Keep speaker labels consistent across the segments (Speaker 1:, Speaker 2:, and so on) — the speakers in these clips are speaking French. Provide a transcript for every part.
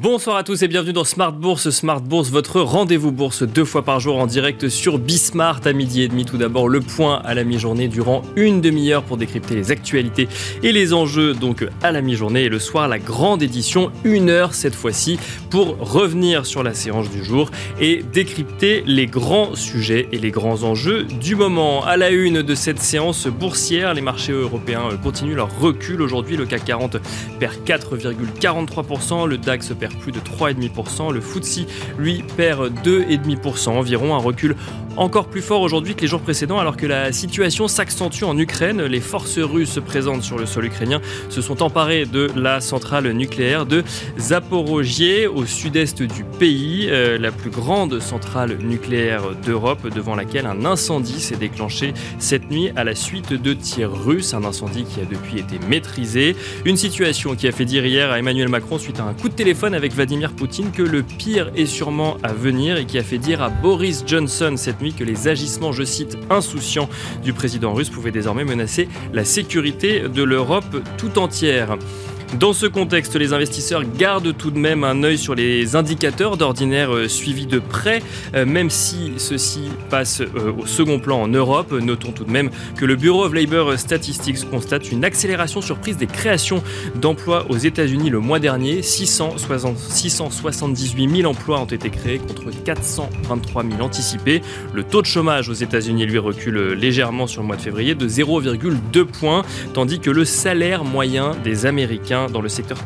Speaker 1: Bonsoir à tous et bienvenue dans Smart Bourse. Smart Bourse, votre rendez-vous bourse deux fois par jour en direct sur Bismart à midi et demi. Tout d'abord, le point à la mi-journée durant une demi-heure pour décrypter les actualités et les enjeux donc à la mi-journée. Et le soir, la grande édition, une heure cette fois-ci pour revenir sur la séance du jour et décrypter les grands sujets et les grands enjeux du moment. À la une de cette séance boursière, les marchés européens continuent leur recul. Aujourd'hui, le CAC 40 perd 4,43%, le DAX plus de 3,5%. Le FTSE, lui, perd 2,5% environ, un recul encore plus fort aujourd'hui que les jours précédents alors que la situation s'accentue en Ukraine. Les forces russes présentes sur le sol ukrainien se sont emparées de la centrale nucléaire de Zaporogie au sud-est du pays, euh, la plus grande centrale nucléaire d'Europe devant laquelle un incendie s'est déclenché cette nuit à la suite de tirs russes, un incendie qui a depuis été maîtrisé. Une situation qui a fait dire hier à Emmanuel Macron suite à un coup de téléphone avec Vladimir Poutine que le pire est sûrement à venir et qui a fait dire à Boris Johnson cette que les agissements, je cite, insouciants du président russe pouvaient désormais menacer la sécurité de l'Europe tout entière. Dans ce contexte, les investisseurs gardent tout de même un œil sur les indicateurs d'ordinaire euh, suivis de près, euh, même si ceci passe euh, au second plan en Europe. Notons tout de même que le Bureau of Labor Statistics constate une accélération surprise des créations d'emplois aux États-Unis le mois dernier. 678 000 emplois ont été créés contre 423 000 anticipés. Le taux de chômage aux États-Unis, lui, recule légèrement sur le mois de février de 0,2 points, tandis que le salaire moyen des Américains dans le secteur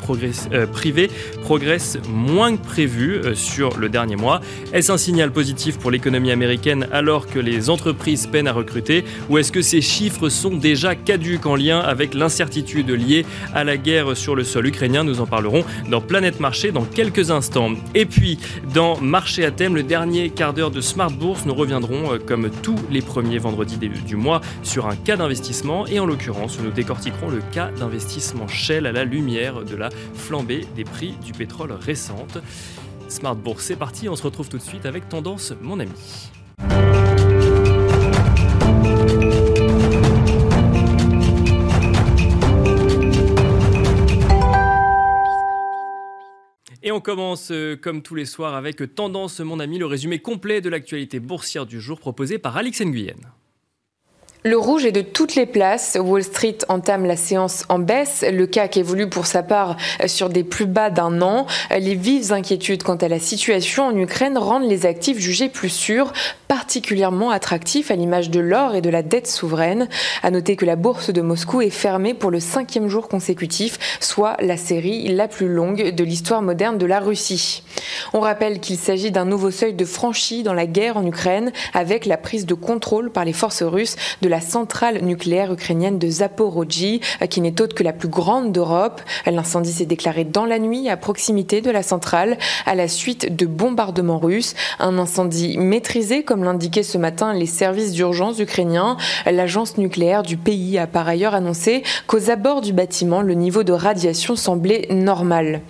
Speaker 1: euh, privé progresse moins que prévu euh, sur le dernier mois. Est-ce un signal positif pour l'économie américaine alors que les entreprises peinent à recruter ou est-ce que ces chiffres sont déjà caduques en lien avec l'incertitude liée à la guerre sur le sol ukrainien? Nous en parlerons dans Planète Marché dans quelques instants. Et puis, dans Marché à thème, le dernier quart d'heure de Smart Bourse, nous reviendrons euh, comme tous les premiers vendredis du mois sur un cas d'investissement et en l'occurrence, nous décortiquerons le cas d'investissement Shell à la lumière de la flambée des prix du pétrole récente. Smart Bourse, c'est parti, on se retrouve tout de suite avec Tendance, mon ami. Et on commence euh, comme tous les soirs avec Tendance, mon ami, le résumé complet de l'actualité boursière du jour proposé par Alix Nguyen.
Speaker 2: Le rouge est de toutes les places. Wall Street entame la séance en baisse. Le CAC évolue pour sa part sur des plus bas d'un an. Les vives inquiétudes quant à la situation en Ukraine rendent les actifs jugés plus sûrs, particulièrement attractifs à l'image de l'or et de la dette souveraine. À noter que la bourse de Moscou est fermée pour le cinquième jour consécutif, soit la série la plus longue de l'histoire moderne de la Russie. On rappelle qu'il s'agit d'un nouveau seuil de franchi dans la guerre en Ukraine avec la prise de contrôle par les forces russes de la la centrale nucléaire ukrainienne de Zaporozhye, euh, qui n'est autre que la plus grande d'Europe. L'incendie s'est déclaré dans la nuit à proximité de la centrale à la suite de bombardements russes. Un incendie maîtrisé, comme l'indiquaient ce matin les services d'urgence ukrainiens. L'agence nucléaire du pays a par ailleurs annoncé qu'aux abords du bâtiment, le niveau de radiation semblait normal.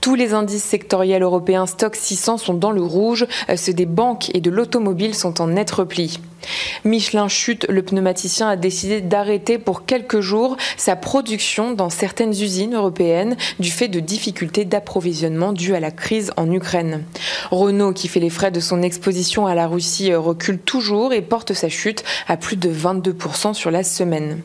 Speaker 2: Tous les indices sectoriels européens Stock 600 sont dans le rouge. Euh, ceux des banques et de l'automobile sont en net repli. Michelin chute, le pneumaticien a décidé d'arrêter pour quelques jours sa production dans certaines usines européennes du fait de difficultés d'approvisionnement dues à la crise en Ukraine. Renault, qui fait les frais de son exposition à la Russie, recule toujours et porte sa chute à plus de 22% sur la semaine.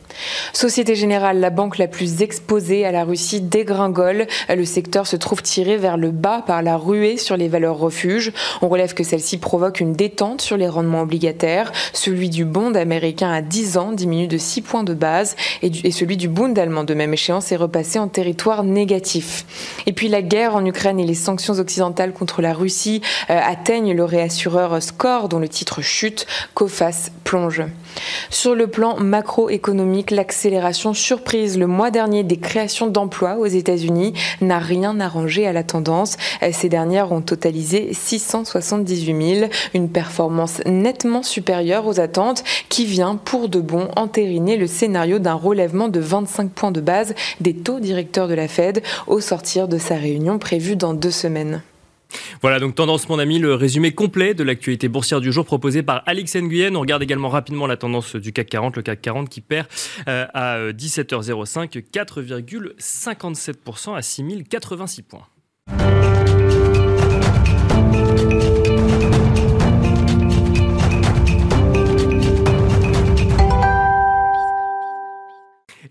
Speaker 2: Société Générale, la banque la plus exposée à la Russie, dégringole. Le secteur se trouve tiré vers le bas par la ruée sur les valeurs refuges. On relève que celle-ci provoque une détente sur les rendements obligataires. Celui du bond américain à 10 ans diminue de 6 points de base et, celui du bond allemand de même échéance est repassé en territoire négatif. Et puis la guerre en Ukraine et les sanctions occidentales contre la Russie euh, atteignent le réassureur Score dont le titre chute, Cofas plonge. Sur le plan macroéconomique, l'accélération surprise le mois dernier des créations d'emplois aux États-Unis n'a rien arrangé à la tendance. Ces dernières ont totalisé 678 000, une performance nettement supérieure aux attentes qui vient pour de bon entériner le scénario d'un relèvement de 25 points de base des taux directeurs de la Fed au sortir de sa réunion prévue dans deux semaines.
Speaker 1: Voilà, donc tendance, mon ami, le résumé complet de l'actualité boursière du jour proposé par Alex Nguyen. On regarde également rapidement la tendance du CAC 40, le CAC 40 qui perd euh, à 17h05 4,57% à 6086 points.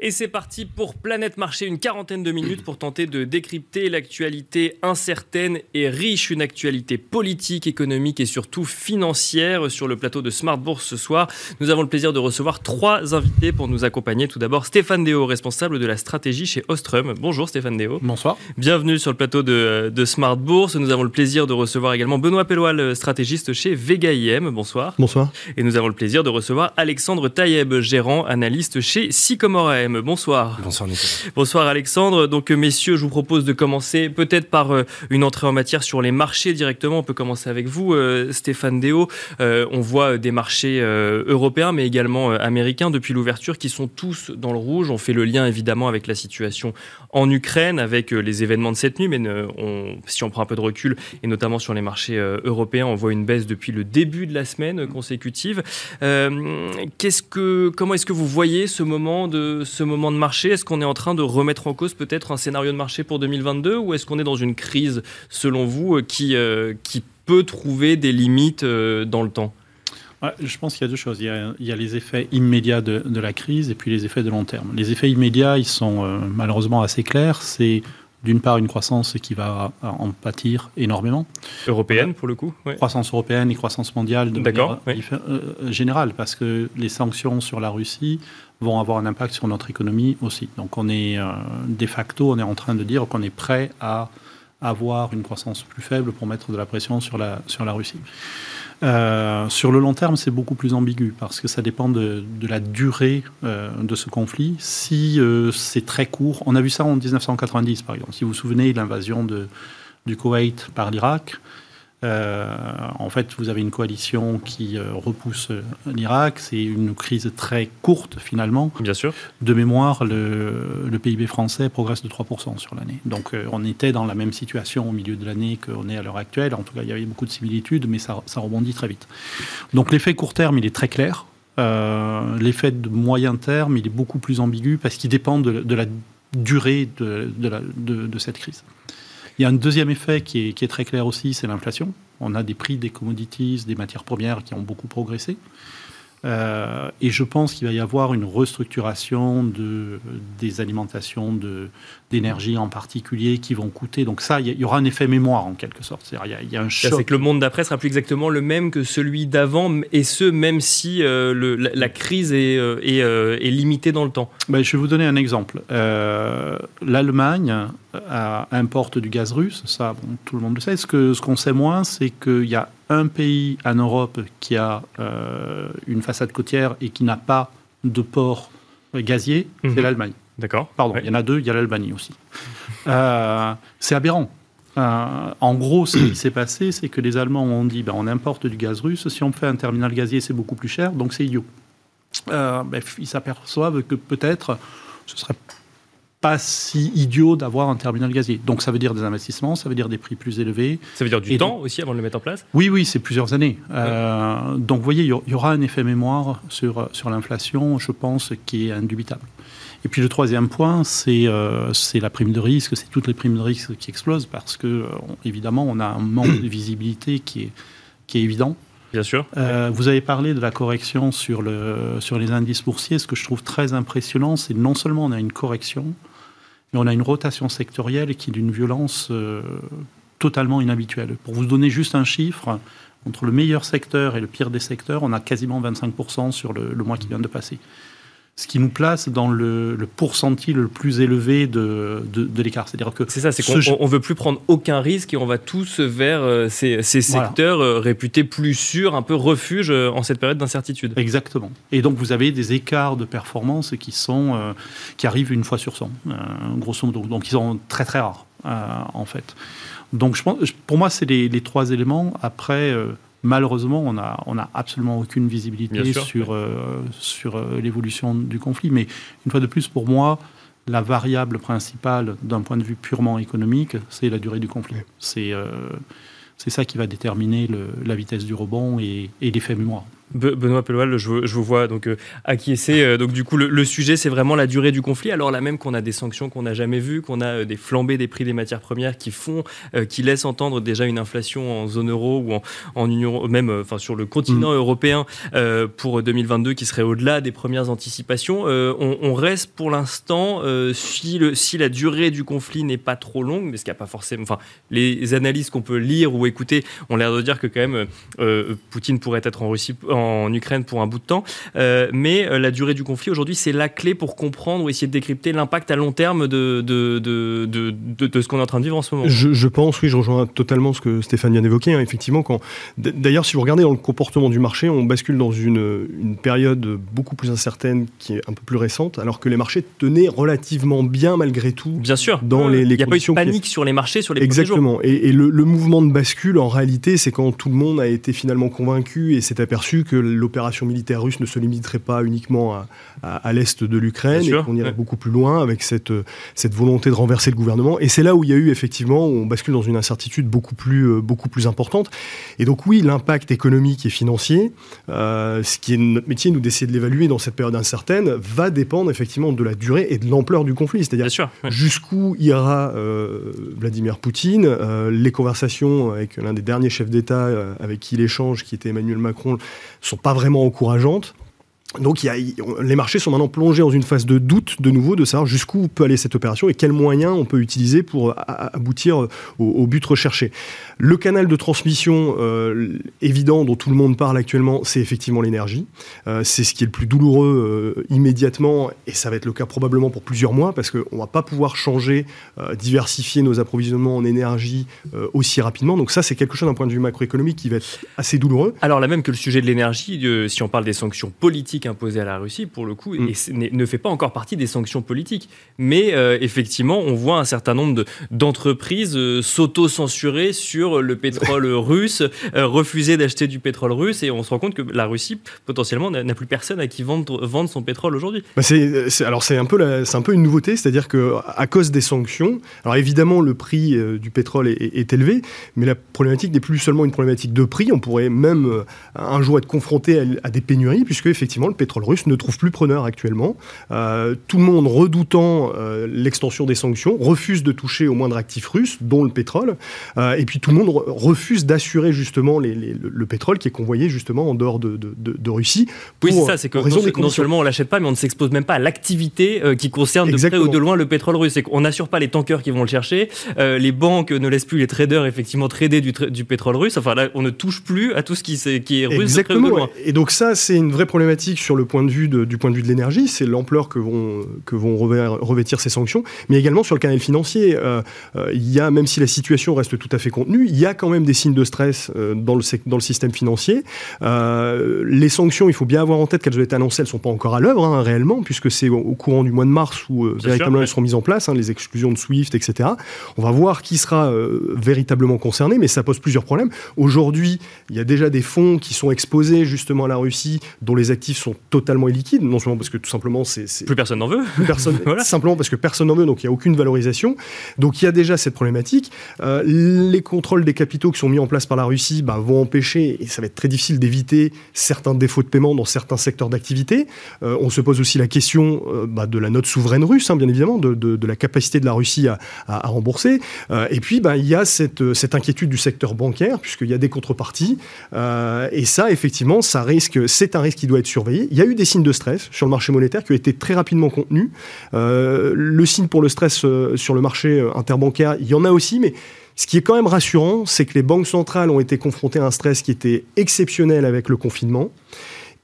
Speaker 1: Et c'est parti pour Planète Marché, une quarantaine de minutes pour tenter de décrypter l'actualité incertaine et riche, une actualité politique, économique et surtout financière. Sur le plateau de Smart Bourse ce soir, nous avons le plaisir de recevoir trois invités pour nous accompagner. Tout d'abord, Stéphane Déo, responsable de la stratégie chez Ostrom. Bonjour Stéphane Déo.
Speaker 3: Bonsoir.
Speaker 1: Bienvenue sur le plateau de, de Smart Bourse. Nous avons le plaisir de recevoir également Benoît Pellois, stratégiste chez Vega IM. Bonsoir.
Speaker 4: Bonsoir.
Speaker 1: Et nous avons le plaisir de recevoir Alexandre Taïeb, gérant, analyste chez Sycomore AM. Bonsoir.
Speaker 4: Bonsoir Nicolas.
Speaker 1: Bonsoir Alexandre. Donc euh, messieurs, je vous propose de commencer peut-être par euh, une entrée en matière sur les marchés directement. On peut commencer avec vous, euh, Stéphane Déo. on voit des marchés européens mais également américains depuis l'ouverture qui sont tous dans le rouge. On fait le lien évidemment avec la situation en Ukraine, avec les événements de cette nuit, mais on, si on prend un peu de recul, et notamment sur les marchés européens, on voit une baisse depuis le début de la semaine consécutive. comment est-ce que vous voyez ce moment de ce moment de marché? Est-ce qu'on est en train de remettre en cause peut-être un scénario de marché pour 2022 ou est-ce qu'on est dans une crise, selon vous, euh, qui, euh, qui peut trouver des limites euh, dans le temps?
Speaker 3: Je pense qu'il y a deux choses. Il y a, les effets immédiats de, la crise et puis les effets de long terme. Les effets immédiats, ils sont malheureusement assez clairs. C'est d'une part une croissance qui va en pâtir énormément.
Speaker 1: Européenne pour le coup
Speaker 3: Croissance européenne et croissance mondiale de manière générale, parce que les sanctions sur la Russie vont avoir un impact sur notre économie aussi. Donc on est euh, de facto, on est en train de dire qu'on est prêt à avoir une croissance plus faible pour mettre de la pression sur la, sur la Russie. Euh, sur le long terme, c'est beaucoup plus ambigu parce que ça dépend de, de la durée euh, de ce conflit. Si c'est très court, on a vu ça en 1990 par exemple. Si vous vous souvenez de l'invasion du Koweït par l'Irak, euh, en fait, vous avez une coalition qui euh, repousse euh, l'Irak. C'est une crise très courte, finalement.
Speaker 1: Bien sûr.
Speaker 3: De mémoire, le, PIB français progresse de 3% sur l'année. Donc, on était dans la même situation au milieu de l'année qu'on est à l'heure actuelle. En tout cas, il y avait beaucoup de similitudes, mais ça, rebondit très vite. Donc, l'effet court terme, il est très clair. l'effet de moyen terme, il est beaucoup plus ambigu parce qu'il dépend de, la durée de, de cette crise. Il y a un deuxième effet qui est, très clair aussi, c'est l'inflation. On a des prix des commodities, des matières premières qui ont beaucoup progressé. Euh, et je pense qu'il va y avoir une restructuration de, des alimentations d'énergie en particulier qui vont coûter. Donc ça, il y, aura un effet mémoire en quelque sorte. Il y, a, un choc.
Speaker 1: C'est que le monde d'après sera plus exactement le même que celui d'avant, et ce, même si euh, le, la, crise est, euh, est, limitée dans le temps.
Speaker 3: Ben, je vais vous donner un exemple. L'Allemagne importe du gaz russe, ça, tout le monde le sait. Ce qu'on ce qu'on sait moins, c'est qu'il y a un pays en Europe qui a euh, une façade côtière et qui n'a pas de port gazier, c'est mhm. l'Allemagne.
Speaker 1: D'accord.
Speaker 3: Pardon, il y en a deux, il y a l'Albanie aussi. Euh, c'est aberrant. Euh, en gros, ce qui s'est passé, c'est que les Allemands ont dit ben, on importe du gaz russe, si on fait un terminal gazier, c'est beaucoup plus cher, donc c'est idiot. Ben, ils s'aperçoivent que peut-être ce serait pas si idiot d'avoir un terminal gazier. Donc ça veut dire des investissements, ça veut dire des prix plus élevés.
Speaker 1: Ça veut dire du temps aussi avant de le mettre en place?
Speaker 3: Oui, oui, c'est plusieurs années. Euh, donc vous voyez, il y aura un effet mémoire sur, sur l'inflation, je pense, qui est indubitable. Et puis le troisième point, c'est euh, la prime de risque, c'est toutes les primes de risque qui explosent parce que, euh, évidemment, on a un manque de visibilité qui est, qui est évident.
Speaker 1: Bien sûr.
Speaker 3: Euh, vous avez parlé de la correction sur, le, sur les indices boursiers. Ce que je trouve très impressionnant, c'est non seulement on a une correction, mais on a une rotation sectorielle qui est d'une violence euh, totalement inhabituelle. Pour vous donner juste un chiffre, entre le meilleur secteur et le pire des secteurs, on a quasiment 25% sur le, mois qui vient de passer ce qui nous place dans le, le pourcentile le plus élevé de, de, l'écart.
Speaker 1: C'est-à-dire que c'est ça, c'est qu'on ne veut plus prendre aucun risque et on va tous vers euh, ces, ces secteurs euh, réputés plus sûrs, un peu refuge en cette période d'incertitude.
Speaker 3: Exactement. Et donc vous avez des écarts de performance qui sont qui arrivent une fois sur 100, grosso modo. Donc ils sont très très rares en fait. Donc je pense, pour moi c'est les, les, trois éléments. Après Malheureusement, on n'a on a absolument aucune visibilité sur, euh, sur euh, l'évolution du conflit. Mais une fois de plus, pour moi, la variable principale d'un point de vue purement économique, c'est la durée du conflit. C'est euh, c'est ça qui va déterminer la vitesse du rebond et, l'effet mémoire.
Speaker 1: Benoît Peloual, je, je, vous vois donc euh, acquiescer. Euh, donc du coup, le, sujet, c'est vraiment la durée du conflit. Alors là même qu'on a des sanctions qu'on n'a jamais vues, qu'on a euh, des flambées des prix des matières premières qui font, qui laissent entendre déjà une inflation en zone euro ou en, en Union, même enfin sur le continent mm. européen pour 2022 qui serait au-delà des premières anticipations. On, on, reste pour l'instant si, le, si la durée du conflit n'est pas trop longue, mais ce qu'il n'y a pas forcément, enfin les analyses qu'on peut lire ou écouter ont l'air de dire que quand même Poutine pourrait être en Russie en Ukraine pour un bout de temps. Euh, mais euh, la durée du conflit aujourd'hui, c'est la clé pour comprendre ou essayer de décrypter l'impact à long terme de, de, de, de, ce qu'on est en train de vivre en ce moment.
Speaker 4: Je, pense, oui, je rejoins totalement ce que Stéphane vient d'évoquer. Hein, effectivement, quand d'ailleurs, si vous regardez dans le comportement du marché, on bascule dans une, une période beaucoup plus incertaine qui est un peu plus récente, alors que les marchés tenaient relativement bien malgré tout.
Speaker 1: Bien sûr.
Speaker 4: Dans les,
Speaker 1: Il
Speaker 4: n'y
Speaker 1: a pas eu de panique sur les marchés sur les
Speaker 4: Exactement. Et, et le, le, mouvement de bascule, en réalité, c'est quand tout le monde a été finalement convaincu et s'est aperçu que l'opération militaire russe ne se limiterait pas uniquement à, à, l'est de l'Ukraine et qu'on irait beaucoup plus loin avec cette, cette volonté de renverser le gouvernement. Et c'est là où il y a eu effectivement, on bascule dans une incertitude beaucoup plus, euh, beaucoup plus importante. Et donc oui, l'impact économique et financier, euh, ce qui est notre métier, nous d'essayer de l'évaluer dans cette période incertaine, va dépendre effectivement de la durée et de l'ampleur du conflit. C'est-à-dire jusqu'où ira euh, Vladimir Poutine. les conversations avec l'un des derniers chefs d'État avec qui il échange, qui était Emmanuel Macron, sont pas vraiment encourageantes. Donc les marchés sont maintenant plongés dans une phase de doute de nouveau de savoir jusqu'où peut aller cette opération et quels moyens on peut utiliser pour aboutir au, but recherché. Le canal de transmission euh, évident dont tout le monde parle actuellement, c'est effectivement l'énergie. Euh, c'est ce qui est le plus douloureux euh, immédiatement et ça va être le cas probablement pour plusieurs mois parce qu'on ne va pas pouvoir changer, diversifier nos approvisionnements en énergie aussi rapidement. Donc ça c'est quelque chose d'un point de vue macroéconomique qui va être assez douloureux.
Speaker 1: Alors là même que le sujet de l'énergie, si on parle des sanctions politiques imposée à la Russie, pour le coup, mm. et ne fait pas encore partie des sanctions politiques. Mais euh, effectivement, on voit un certain nombre d'entreprises euh, s'auto-censurer sur le pétrole russe, euh, refuser d'acheter du pétrole russe, et on se rend compte que la Russie, potentiellement, n'a plus personne à qui vendre, vendre son pétrole aujourd'hui.
Speaker 4: Bah alors c'est un, peu un peu une nouveauté, c'est-à-dire qu'à cause des sanctions, alors évidemment le prix du pétrole est, élevé, mais la problématique n'est plus seulement une problématique de prix, on pourrait même un jour être confronté à des pénuries, puisque effectivement le pétrole russe ne trouve plus preneur actuellement. Euh, tout le monde, redoutant euh, l'extension des sanctions, refuse de toucher au moindre actif russe, dont le pétrole. Euh, et puis tout le monde refuse d'assurer justement le, pétrole qui est convoyé justement en dehors de, Russie.
Speaker 1: oui, c'est ça, c'est que non, seulement on l'achète pas, mais on ne s'expose même pas à l'activité qui concerne de près ou de loin le pétrole russe. C'est qu'on n'assure pas les tankers qui vont le chercher. les banques ne laissent plus les traders effectivement trader du, du pétrole russe. Enfin là, on ne touche plus à tout ce qui, est, qui est russe
Speaker 4: Exactement.
Speaker 1: de près ou de loin.
Speaker 4: Et donc ça, c'est une vraie problématique sur le point de vue de, du point de vue de l'énergie, c'est l'ampleur que vont, que vont revêtir ces sanctions, mais également sur le canal financier. Euh, euh, il y a, même si la situation reste tout à fait contenue, il y a quand même des signes de stress euh, dans, le, dans le système financier. les sanctions, il faut bien avoir en tête qu'elles ont été annoncées, elles ne sont pas encore à l'œuvre hein, réellement, puisque c'est au, courant du mois de mars où véritablement elles seront mises en place, hein, les exclusions de SWIFT, etc. On va voir qui sera véritablement concerné, mais ça pose plusieurs problèmes. Aujourd'hui, il y a déjà des fonds qui sont exposés justement à la Russie, dont les actifs sont totalement illiquide, non seulement parce que tout simplement c'est...
Speaker 1: Plus personne n'en veut.
Speaker 4: personne, Simplement parce que personne n'en veut, donc il n'y a aucune valorisation. Donc il y a déjà cette problématique. Euh, les contrôles des capitaux qui sont mis en place par la Russie bah, vont empêcher, et ça va être très difficile d'éviter certains défauts de paiement dans certains secteurs d'activité. Euh, on se pose aussi la question euh, bah, de la note souveraine russe, hein, bien évidemment, de, de, la capacité de la Russie à, à, rembourser. et puis bah, il y a cette, cette inquiétude du secteur bancaire, puisqu'il y a des contreparties. et ça, effectivement, ça risque, c'est un risque qui doit être surveillé. Il y a eu des signes de stress sur le marché monétaire qui ont été très rapidement contenus. Euh, le signe pour le stress euh, sur le marché euh, interbancaire, il y en a aussi, mais ce qui est quand même rassurant, c'est que les banques centrales ont été confrontées à un stress qui était exceptionnel avec le confinement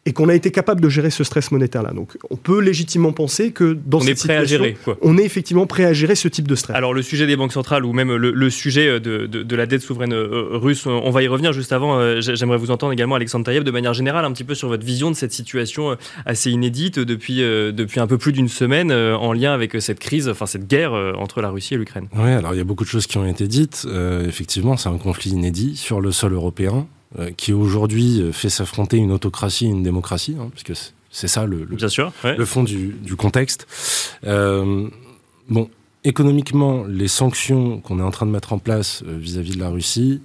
Speaker 4: et qu'on a été capable de gérer ce stress monétaire-là. Donc, on peut légitimement penser que dans
Speaker 1: on
Speaker 4: cette
Speaker 1: est prêt
Speaker 4: situation,
Speaker 1: à gérer,
Speaker 4: on est effectivement prêt à gérer ce type de stress.
Speaker 1: Alors, le sujet des banques centrales ou même le, sujet de, de, la dette souveraine euh, russe, on va y revenir juste avant. Euh, j'aimerais vous entendre également, Alexandre Taïeb, de manière générale, un petit peu sur votre vision de cette situation euh, assez inédite depuis, depuis un peu plus d'une semaine en lien avec cette crise, enfin cette guerre entre la Russie et l'Ukraine.
Speaker 5: Oui, alors il y a beaucoup de choses qui ont été dites. effectivement, c'est un conflit inédit sur le sol européen. Euh, qui aujourd'hui euh, fait s'affronter une autocratie et une démocratie, hein, parce que c'est ça le,
Speaker 1: Bien sûr,
Speaker 5: le fond du, du contexte. Euh, bon, économiquement, les sanctions qu'on est en train de mettre en place vis-à-vis de la Russie,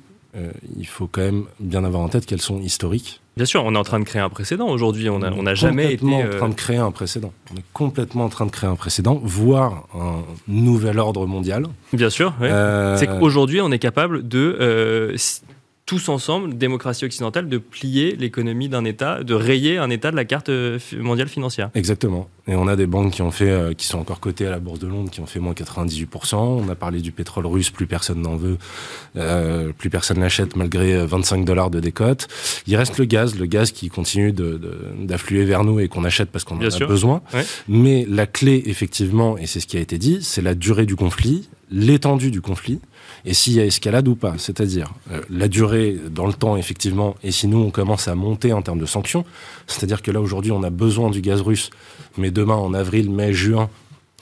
Speaker 5: il faut quand même bien avoir en tête qu'elles sont historiques
Speaker 1: Bien sûr, on est en train de créer un précédent aujourd'hui. On n'a on a jamais été.
Speaker 5: en train de créer un précédent. On est complètement en train de créer un précédent, voire un nouvel ordre mondial.
Speaker 1: Bien sûr. C'est qu'aujourd'hui, on est capable de tous ensemble, démocratie occidentale, de plier l'économie d'un État, de rayer un État de la carte euh, mondiale financière.
Speaker 5: Exactement. Et on a des banques qui ont fait, euh, qui sont encore cotées à la bourse de Londres, qui ont fait moins 98%. On a parlé du pétrole russe, plus personne n'en veut, euh, plus personne l'achète malgré 25 dollars de décote. Il reste le gaz, le gaz qui continue d'affluer vers nous et qu'on achète parce qu'on en a besoin. Mais la clé, effectivement, et c'est ce qui a été dit, c'est la durée du conflit, l'étendue du conflit et s'il y a escalade ou pas. C'est-à-dire euh, la durée dans le temps, effectivement, et si nous, on commence à monter en termes de sanctions, c'est-à-dire que là, aujourd'hui, on a besoin du gaz russe, mais demain, en avril, mai, juin,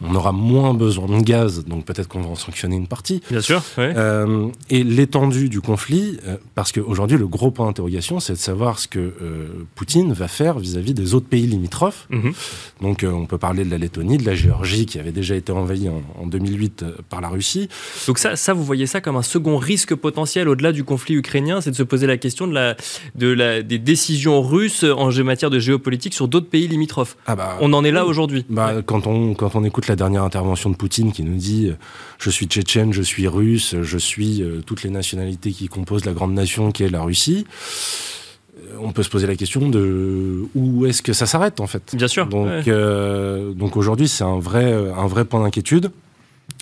Speaker 5: on aura moins besoin de gaz, donc peut-être qu'on va en sanctionner une partie.
Speaker 1: Bien sûr.
Speaker 5: Euh, et l'étendue du conflit, euh, parce qu'aujourd'hui, le gros point d'interrogation, c'est de savoir ce que euh, Poutine va faire vis-à-vis des autres pays limitrophes. Mhm. Donc, on peut parler de la Lettonie, de la Géorgie, qui avait déjà été envahie en, 2008 par la Russie.
Speaker 1: Donc ça, ça, vous voyez ça comme un second risque potentiel au-delà du conflit ukrainien, c'est de se poser la question de la, de la, des décisions russes en matière de géopolitique sur d'autres pays limitrophes. Ah bah, on en est là aujourd'hui.
Speaker 5: Bah, quand, on, quand on écoute la dernière intervention de Poutine qui nous dit euh, je suis tchétchène, je suis russe, je suis euh, toutes les nationalités qui composent la grande nation qui est la Russie euh, on peut se poser la question de où est-ce que ça s'arrête en fait?
Speaker 1: Bien sûr.
Speaker 5: Donc, donc aujourd'hui, c'est un vrai, un vrai point d'inquiétude.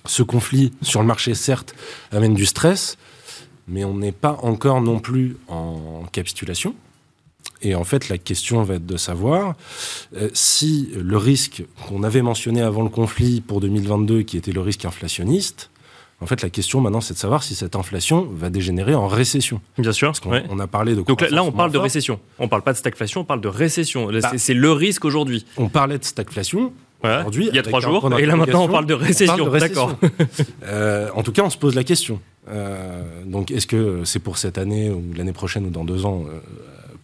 Speaker 5: Ce conflit sur le marché, certes, amène du stress, mais on n'est pas encore non plus en capitulation. Et en fait, la question va être de savoir euh, si le risque qu'on avait mentionné avant le conflit pour 2022, qui était le risque inflationniste, en fait, la question maintenant, c'est de savoir si cette inflation va dégénérer en récession.
Speaker 1: Bien sûr.
Speaker 5: Parce qu'on on a parlé de.
Speaker 1: Donc là, on parle de récession. On ne parle pas de stagflation, on parle de récession. Bah, c'est le risque aujourd'hui.
Speaker 5: On parlait de stagflation. aujourd'hui,
Speaker 1: il y a trois jours, et là maintenant on parle de récession. D'accord.
Speaker 5: Euh, en tout cas, on se pose la question. Euh, donc, est-ce que c'est pour cette année ou l'année prochaine ou dans deux ans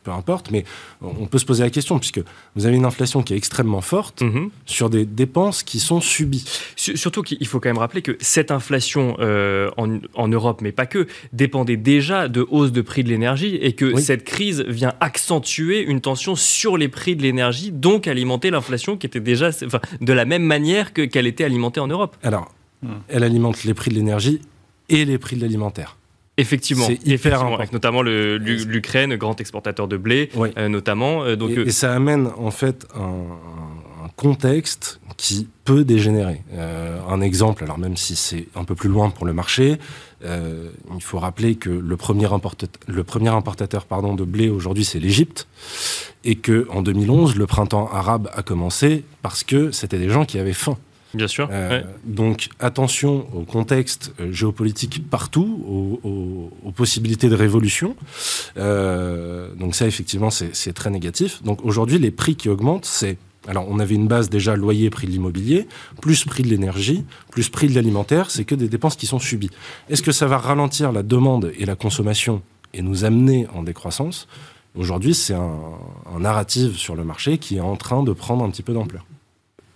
Speaker 5: peu importe, mais on peut se poser la question, puisque vous avez une inflation qui est extrêmement forte mhm. sur des dépenses qui sont subies.
Speaker 1: Surtout qu'il faut quand même rappeler que cette inflation euh, en, Europe, mais pas que, dépendait déjà de hausse de prix de l'énergie et que cette crise vient accentuer une tension sur les prix de l'énergie, donc alimenter l'inflation qui était déjà enfin, de la même manière qu'elle était alimentée en Europe.
Speaker 5: Alors, hmm. elle alimente les prix de l'énergie et les prix de l'alimentaire.
Speaker 1: Effectivement, c'est hyper important. notamment l'Ukraine, grand exportateur de blé, euh, notamment.
Speaker 5: Euh, donc, et, ça amène en fait un, contexte qui peut dégénérer. Euh, un exemple, alors même si c'est un peu plus loin pour le marché, il faut rappeler que le premier, importateur, le premier importateur pardon, de blé aujourd'hui c'est l'Égypte, et que en 2011 le printemps arabe a commencé parce que c'était des gens qui avaient faim.
Speaker 1: Bien sûr.
Speaker 5: Euh, donc attention au contexte euh, géopolitique partout, aux, possibilités de révolution. Euh, donc ça, effectivement, c'est très négatif. Donc aujourd'hui, les prix qui augmentent, c'est... Alors on avait une base déjà loyer, prix de l'immobilier, plus prix de l'énergie, plus prix de l'alimentaire, c'est que des dépenses qui sont subies. Est-ce que ça va ralentir la demande et la consommation et nous amener en décroissance? Aujourd'hui, c'est un, un narratif sur le marché qui est en train de prendre un petit peu d'ampleur.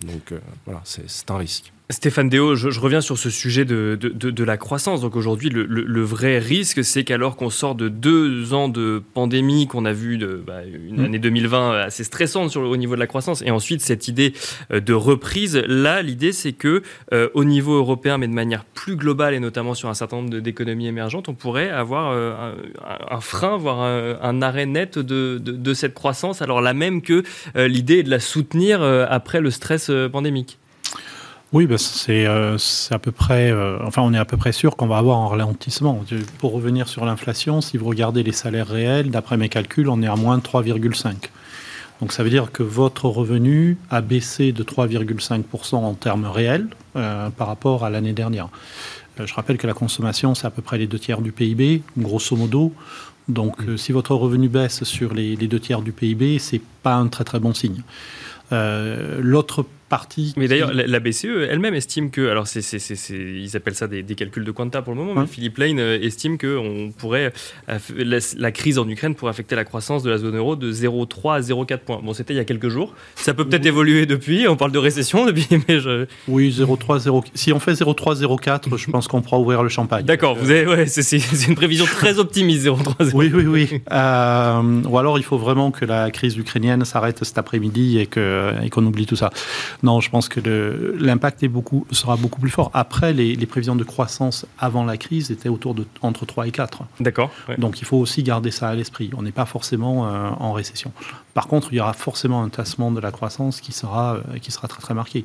Speaker 5: Donc euh, voilà, c'est un risque.
Speaker 1: Stéphane Déo, je, reviens sur ce sujet de, de, la croissance. Donc aujourd'hui, le, vrai risque, c'est qu'alors qu'on sort de deux ans de pandémie, qu'on a vu de, bah, une mmh. année 2020 assez stressante sur, au niveau de la croissance, et ensuite cette idée euh, de reprise, là, l'idée, c'est que euh, au niveau européen, mais de manière plus globale, et notamment sur un certain nombre d'économies émergentes, on pourrait avoir euh, un, frein, voire un, arrêt net de, de, cette croissance, alors là même que l'idée est de la soutenir après le stress pandémique.
Speaker 3: Oui, bah, euh, c'est à peu près, euh, enfin on est à peu près sûr qu'on va avoir un ralentissement. Pour revenir sur l'inflation, si vous regardez les salaires réels, d'après mes calculs, on est à moins de 3,5. Donc ça veut dire que votre revenu a baissé de 3,5% en termes réels euh, par rapport à l'année dernière. je rappelle que la consommation, c'est à peu près les deux tiers du PIB, grosso modo. Donc si votre revenu baisse sur les, les deux tiers du PIB, c'est pas un très très bon signe. L'autre partie.
Speaker 1: Mais d'ailleurs, la, BCE elle-même estime que, alors c'est, ils appellent ça des, calculs de quanta pour le moment, mais Philippe Lane euh, estime que on pourrait, la, crise en Ukraine pourrait affecter la croissance de la zone euro de 0,3 à 0,4 points. Bon, c'était il y a quelques jours. Ça peut peut-être évoluer depuis. On parle de récession depuis, mais je.
Speaker 3: Oui, 0,3, 0. Si on fait 0,3, 0,4, je pense qu'on pourra ouvrir le champagne.
Speaker 1: D'accord. Vous avez, ouais, c'est, une prévision très optimiste, 0,3, 0,4.
Speaker 3: Oui, oui, oui. Euh, ou alors il faut vraiment que la crise ukrainienne s'arrête cet après-midi et, que, et qu'on oublie tout ça. Non, je pense que l'impact beaucoup, sera beaucoup plus fort. Après, les, prévisions de croissance avant la crise étaient autour de entre 3 et 4.
Speaker 1: D'accord.
Speaker 3: Donc il faut aussi garder ça à l'esprit. On n'est pas forcément euh, en récession. Par contre, il y aura forcément un tassement de la croissance qui sera, euh, qui sera très très marqué.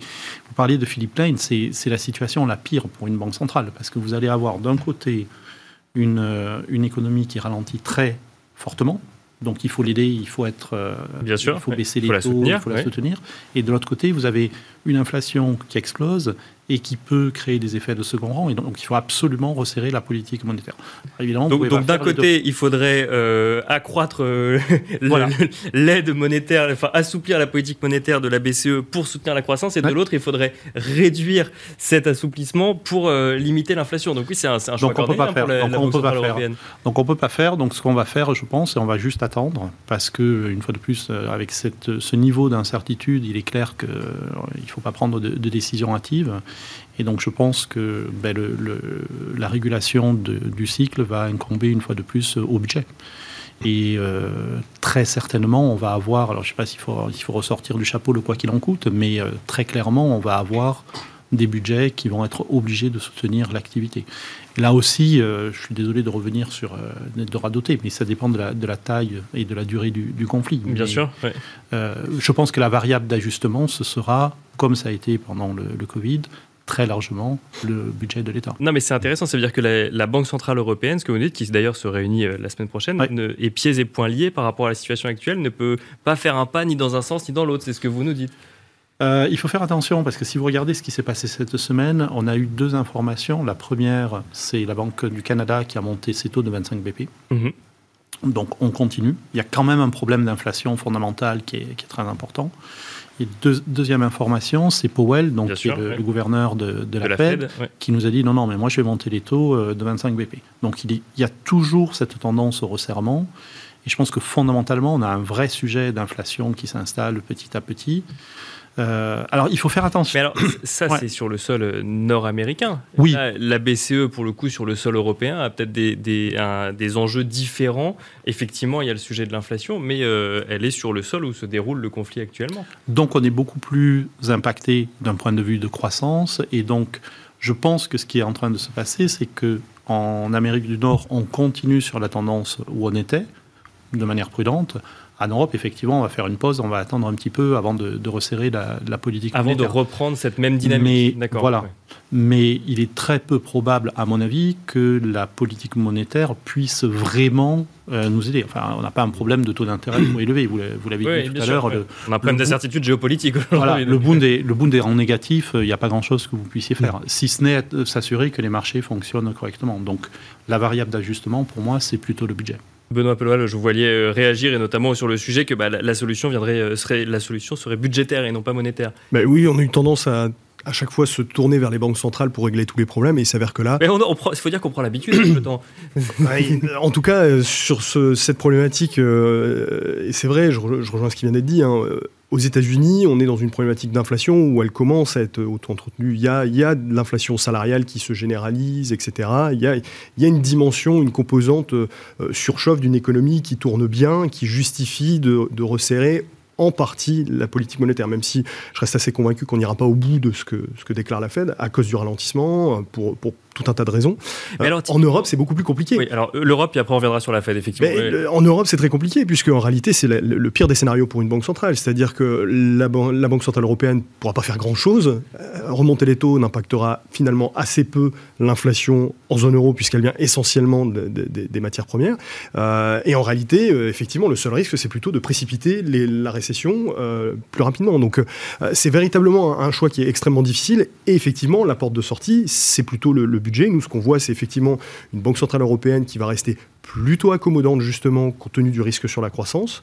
Speaker 3: Vous parliez de Philippe Lane, c'est la situation la pire pour une banque centrale, parce que vous allez avoir d'un côté une, euh, une économie qui ralentit très fortement, donc il faut l'aider, il faut être,
Speaker 1: Bien sûr,
Speaker 3: il faut baisser les taux, il faut la soutenir. Et de l'autre côté, vous avez une inflation qui explose et qui peut créer des effets de second rang. Et donc, il faut absolument resserrer la politique monétaire.
Speaker 1: évidemment, donc, d'un côté, il faudrait euh, accroître euh, l'aide monétaire, enfin assouplir la politique monétaire de la BCE pour soutenir la croissance, et de l'autre, il faudrait réduire cet assouplissement pour euh, limiter l'inflation. Donc oui, c'est un, un, choix
Speaker 3: donc on peut pas faire. donc on peut pas faire. Donc on peut pas faire. Donc ce qu'on va faire, je pense, et on va juste attendre, parce que une fois de plus, avec cette, ce niveau d'incertitude, il est clair qu'il faut pas prendre de, de décisions hâtives. Et donc je pense que ben, la régulation du cycle va incomber une fois de plus au budget. Et euh, très certainement, on va avoir, alors je ne sais pas s'il faut, il faut ressortir du chapeau le quoi qu'il en coûte, mais euh, très clairement, on va avoir des budgets qui vont être obligés de soutenir l'activité. Là aussi, euh, je suis désolé de revenir sur de radoter, mais ça dépend de la, taille et de la durée du, conflit.
Speaker 1: Bien sûr.
Speaker 3: je pense que la variable d'ajustement, ce sera, comme ça a été pendant le, le Covid, très largement le budget de l'État.
Speaker 1: Non, mais c'est intéressant, ça veut dire que la, Banque Centrale Européenne, ce que vous dites, qui d'ailleurs se réunit euh, la semaine prochaine, est pieds et poings liés par rapport à la situation actuelle, ne peut pas faire un pas ni dans un sens ni dans l'autre, c'est ce que vous nous dites.
Speaker 3: Euh, il faut faire attention parce que si vous regardez ce qui s'est passé cette semaine, on a eu deux informations. La première, c'est la Banque du Canada qui a monté ses taux de 25 BP. Mhm. Donc on continue. Il y a quand même un problème d'inflation fondamentale qui est, qui est, très important. Et deuxième information, c'est Powell, donc qui est le, gouverneur de, la, Fed, qui nous a dit non, non, mais moi je vais monter les taux euh, de 25 BP. Donc il, il y a toujours cette tendance au resserrement. Et je pense que fondamentalement, on a un vrai sujet d'inflation qui s'installe petit à petit. Euh, alors, il faut faire attention.
Speaker 1: Mais alors, ça, c'est sur le sol euh, nord-américain.
Speaker 3: Oui.
Speaker 1: la BCE, pour le coup, sur le sol européen, a peut-être des, des, enjeux différents. Effectivement, il y a le sujet de l'inflation, mais euh, elle est sur le sol où se déroule le conflit actuellement.
Speaker 3: Donc, on est beaucoup plus impacté d'un point de vue de croissance. Et donc, je pense que ce qui est en train de se passer, c'est que en Amérique du Nord, on continue sur la tendance où on était, de manière prudente. En Europe, effectivement, on va faire une pause, on va attendre un petit peu avant de, resserrer la, politique
Speaker 1: avant de reprendre cette même dynamique.
Speaker 3: Mais, voilà. Mais il est très peu probable, à mon avis, que la politique monétaire puisse vraiment euh, nous aider. Enfin, on n'a pas un problème de taux d'intérêt élevé, vous l'avez dit tout à l'heure.
Speaker 1: On a un problème d'incertitude géopolitique.
Speaker 3: Voilà, le boom des, le boom des rangs négatifs, il n'y a pas grand-chose que vous puissiez faire, si ce n'est s'assurer que les marchés fonctionnent correctement. Donc, la variable d'ajustement, pour moi, c'est plutôt le budget.
Speaker 1: Benoît Peloal, je vous voyais euh, réagir et notamment sur le sujet que bah, la, solution viendrait, euh, serait, la solution serait budgétaire et non pas monétaire.
Speaker 4: Oui, on a eu tendance à à chaque fois se tourner vers les banques centrales pour régler tous les problèmes et il s'avère que là...
Speaker 1: Mais il faut dire qu'on prend l'habitude avec le temps.
Speaker 4: En tout cas, euh, sur cette problématique, et c'est vrai, je, rejoins ce qui vient d'être dit, hein, aux États-Unis, on est dans une problématique d'inflation où elle commence à être auto-entretenue. Il y a, il y a de l'inflation salariale qui se généralise, etc. Il y a, il y a une dimension, une composante euh, surchauffe d'une économie qui tourne bien, qui justifie de, de resserrer en partie la politique monétaire, même si je reste assez convaincu qu'on n'ira pas au bout de ce que, déclare la Fed à cause du ralentissement, pour, pour tout un tas de raisons. Euh, en Europe, c'est beaucoup plus compliqué.
Speaker 1: Oui, alors l'Europe, et après on reviendra sur la Fed, effectivement.
Speaker 4: En Europe, c'est très compliqué, puisque en réalité, c'est le, pire des scénarios pour une banque centrale. C'est-à-dire que la, la, Banque centrale européenne ne pourra pas faire grand-chose. Euh, remonter les taux n'impactera finalement assez peu l'inflation en zone euro, puisqu'elle vient essentiellement des matières premières. Euh, et en réalité, effectivement, le seul risque, c'est plutôt de précipiter la récession plus rapidement. Donc, c'est véritablement un, choix qui est extrêmement difficile. Et effectivement, la porte de sortie, c'est plutôt le, le budget. Nous, ce qu'on voit, c'est effectivement une Banque Centrale Européenne qui va rester plutôt accommodante, justement, compte tenu du risque sur la croissance,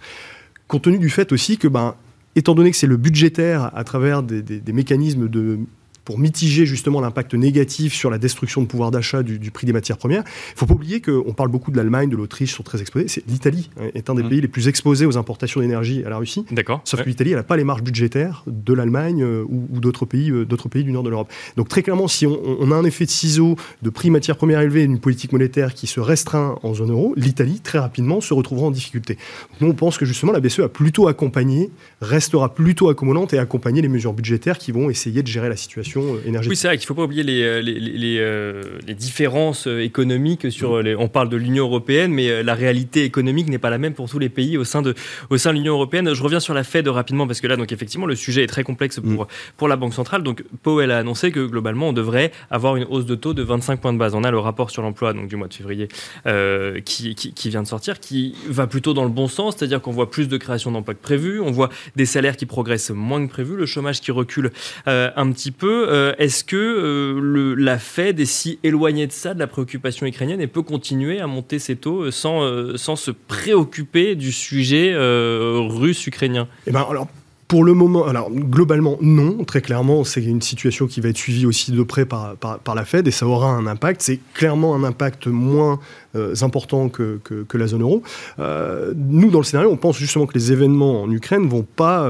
Speaker 4: compte tenu du fait aussi que ben, étant donné que c'est le budgétaire à travers des, des mécanismes de pour mitiger justement l'impact négatif sur la destruction de pouvoir d'achat du, prix des matières premières. Il ne faut pas oublier qu'on parle beaucoup de l'Allemagne, de l'Autriche, sont très exposés. L'Italie hein, est un des mmh. pays les plus exposés aux importations d'énergie à la Russie.
Speaker 1: D'accord.
Speaker 4: Sauf que l'Italie, n'a pas les marges budgétaires de l'Allemagne euh, ou, d'autres pays, euh, d'autres pays du nord de l'Europe. Donc très clairement, si on, a un effet de ciseau de prix matières premières élevés et une politique monétaire qui se restreint en zone euro, l'Italie très rapidement se retrouvera en difficulté. nous, on pense que justement la BCE a plutôt accompagné, restera plutôt accommodante et accompagner les mesures budgétaires qui vont essayer de gérer la situation
Speaker 1: euh, oui, c'est vrai qu'il ne faut pas oublier les, euh, les, euh, les, différences économiques. Sur on parle de l'Union européenne, mais la réalité économique n'est pas la même pour tous les pays au sein de, au sein de l'Union européenne. Je reviens sur la Fed rapidement parce que là, donc effectivement, le sujet est très complexe pour, mm. pour la Banque centrale. Donc Powell a annoncé que globalement, on devrait avoir une hausse de taux de 25 points de base. On a le rapport sur l'emploi donc du mois de février qui, qui, qui, vient de sortir, qui va plutôt dans le bon sens, c'est-à-dire qu'on voit plus de création d'emplois que prévu, on voit des salaires qui progressent moins que prévu, le chômage qui recule un petit peu est-ce que euh, la Fed est si éloignée de ça, de la préoccupation ukrainienne, et peut continuer à monter ses taux euh, sans, euh, se préoccuper du sujet russe-ukrainien
Speaker 4: eh ben, alors, pour le moment, globalement non, très clairement, c'est une situation qui va être suivie aussi de près par, par, la Fed et ça aura un impact. C'est clairement un impact moins important que, que, la zone euro. nous, dans le scénario, on pense justement que les événements en Ukraine vont pas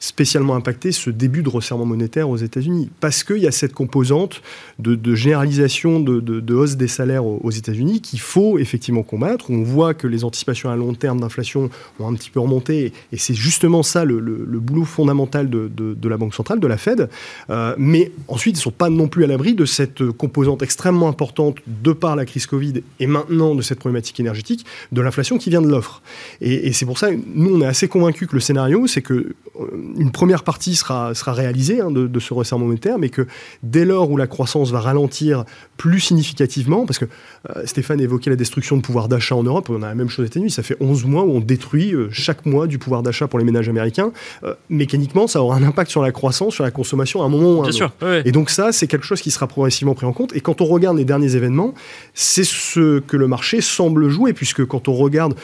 Speaker 4: spécialement impacté ce début de resserrement monétaire aux États-Unis. Parce qu'il y a cette composante de, généralisation de, hausse des salaires aux, États-Unis qu'il faut effectivement combattre. On voit que les anticipations à long terme d'inflation ont un petit peu remonté. Et c'est justement ça le, boulot fondamental de, la Banque centrale, de la Fed. Euh, mais ensuite, ils ne sont pas non plus à l'abri de cette composante extrêmement importante de par la crise Covid et maintenant de cette problématique énergétique, de l'inflation qui vient de l'offre. Et, et c'est pour ça, nous, on est assez convaincus que le scénario, c'est que euh, une première partie sera, sera réalisée hein, de, ce resserrement monétaire, mais que dès lors où la croissance va ralentir plus significativement, parce que euh, Stéphane évoquait la destruction de pouvoir d'achat en Europe, on a la même chose aux États-Unis, ça fait 11 mois où on détruit euh, chaque mois du pouvoir d'achat pour les ménages américains. Euh, mécaniquement, ça aura un impact sur la croissance, sur la consommation à un moment ou à un
Speaker 1: Bien
Speaker 4: autre. Sûr, Et donc ça, c'est quelque chose qui sera progressivement pris en compte. Et quand on regarde les derniers événements, c'est ce que le marché semble jouer, puisque quand on regarde,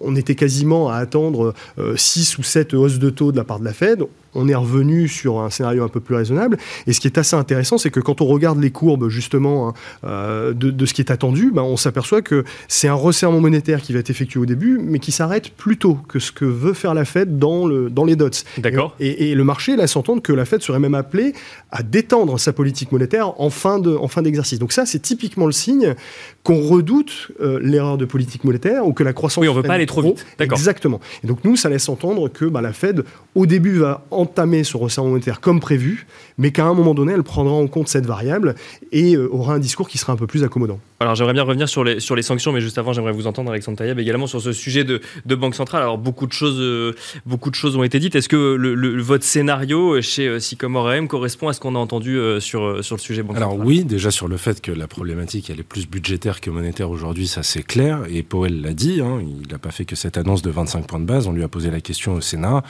Speaker 4: on était quasiment à attendre 6 ou 7 hausses de taux de la part de la Fed on est revenu sur un scénario un peu plus raisonnable. Et ce qui est assez intéressant, c'est que quand on regarde les courbes justement hein, euh, de, ce qui est attendu, ben, on s'aperçoit que c'est un resserrement monétaire qui va être effectué au début, mais qui s'arrête plus tôt que ce que veut faire la Fed dans, le, dans les dots.
Speaker 1: D'accord.
Speaker 4: Et, le marché laisse entendre que la Fed serait même appelée à détendre sa politique monétaire en fin, de, en fin d'exercice. Donc ça, c'est typiquement le signe qu'on redoute euh, l'erreur de politique monétaire ou que la croissance...
Speaker 1: Oui, on ne veut pas aller trop vite.
Speaker 4: D'accord. Exactement. Et donc nous, ça laisse entendre que ben, la Fed, au début, va entamer ce resserrement monétaire comme prévu, mais qu'à un moment donné, elle prendra en compte cette variable et euh, aura un discours qui sera un peu plus accommodant.
Speaker 1: Alors j'aimerais bien revenir sur les, sur les sanctions, mais juste avant, j'aimerais vous entendre, Alexandre Taïeb, également sur ce sujet de, de Banque centrale. Alors beaucoup de choses, euh, beaucoup de choses ont été dites. Est-ce que le, votre scénario chez euh, Sycomore AM correspond à ce qu'on a entendu sur, sur le sujet Banque
Speaker 5: Alors oui, déjà sur le fait que la problématique, elle est plus budgétaire que monétaire aujourd'hui, ça c'est clair. Et Powell l'a dit, hein, il n'a pas fait que cette annonce de 25 points de base. On lui a posé la question au Sénat.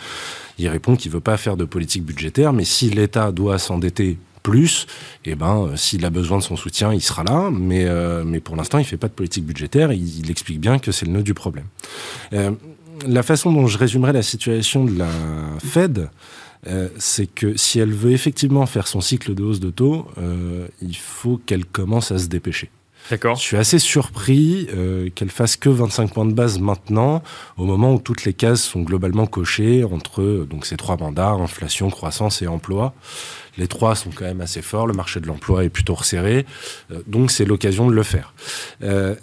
Speaker 5: Il répond qu'il ne veut pas faire de politique budgétaire, mais si l'État doit s'endetter plus, eh ben, euh, s'il a besoin de son soutien, il sera là. Mais, euh, mais pour l'instant, il fait pas de politique budgétaire. Il, explique bien que c'est le nœud du problème. Euh, la façon dont je résumerai la situation de la Fed, c'est que si elle veut effectivement faire son cycle de hausse de taux, il faut qu'elle commence à se dépêcher.
Speaker 1: D'accord.
Speaker 5: Je suis assez surpris euh, qu'elle fasse que 25 points de base maintenant, au moment où toutes les cases sont globalement cochées entre donc ces trois mandats inflation, croissance et emploi. Les trois sont quand même assez forts. Le marché de l'emploi est plutôt resserré, euh, donc c'est l'occasion de le faire. Euh,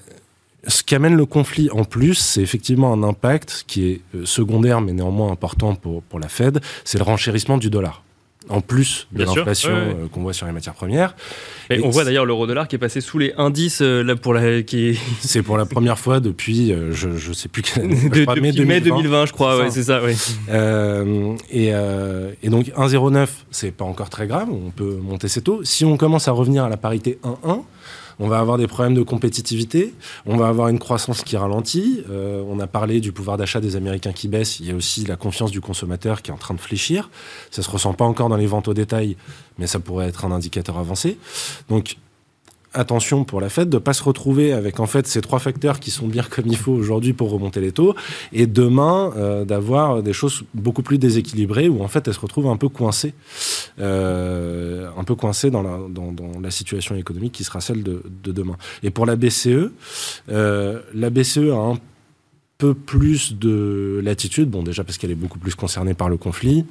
Speaker 5: ce qui amène le conflit en plus, c'est effectivement un impact qui est euh, secondaire mais néanmoins important pour, pour la Fed, c'est le renchérissement du dollar en plus de l'inflation euh, qu'on voit sur les matières premières.
Speaker 1: Et, on voit d'ailleurs l'euro-dollar qui est passé sous les indices euh, là pour la qui
Speaker 5: C'est pour la première fois depuis euh, je je sais plus quelle année.
Speaker 1: depuis mai 2020, je crois ouais, c'est ça
Speaker 5: et, et donc 1,09 c'est pas encore très grave, on peut monter ses taux. Si on commence à revenir à la parité 1,1 on va avoir des problèmes de compétitivité, on va avoir une croissance qui ralentit. Euh, on a parlé du pouvoir d'achat des Américains qui baisse, il y a aussi la confiance du consommateur qui est en train de fléchir. Ça se ressent pas encore dans les ventes au détail, mais ça pourrait être un indicateur avancé. Donc attention pour la Fed de pas se retrouver avec en fait ces trois facteurs qui sont bien comme il faut aujourd'hui pour remonter les taux et demain euh, d'avoir des choses beaucoup plus déséquilibrées où en fait elle se retrouve un peu coincée euh, un peu coincée dans la, situation économique qui sera celle de, de demain. Et pour la BCE euh, la BCE a un peu plus de latitude. Bon déjà parce qu'elle est beaucoup plus concernée par le conflit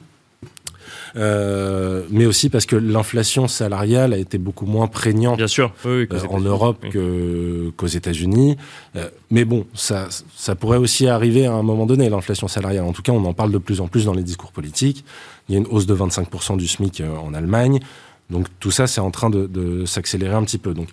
Speaker 5: euh, mais aussi parce que l'inflation salariale a été beaucoup moins prégnante
Speaker 1: Bien sûr.
Speaker 5: Euh, en Europe qu'aux États-Unis. Euh, mais bon, ça, ça pourrait aussi arriver à un moment donné, l'inflation salariale. En tout cas, on en parle de plus en plus dans les discours politiques. Il y a une hausse de 25% du SMIC en Allemagne. Donc tout ça, c'est en train de, de s'accélérer un petit peu. Donc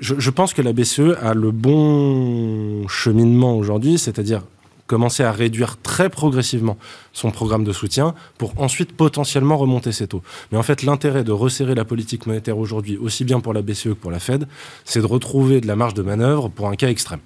Speaker 5: je, je, pense que la BCE a le bon cheminement aujourd'hui, c'est-à-dire commencer à réduire très progressivement son programme de soutien pour ensuite potentiellement remonter ses taux. Mais en fait, l'intérêt de resserrer la politique monétaire aujourd'hui, aussi bien pour la BCE que pour la Fed, c'est de retrouver de la marge de manœuvre pour un cas extrême.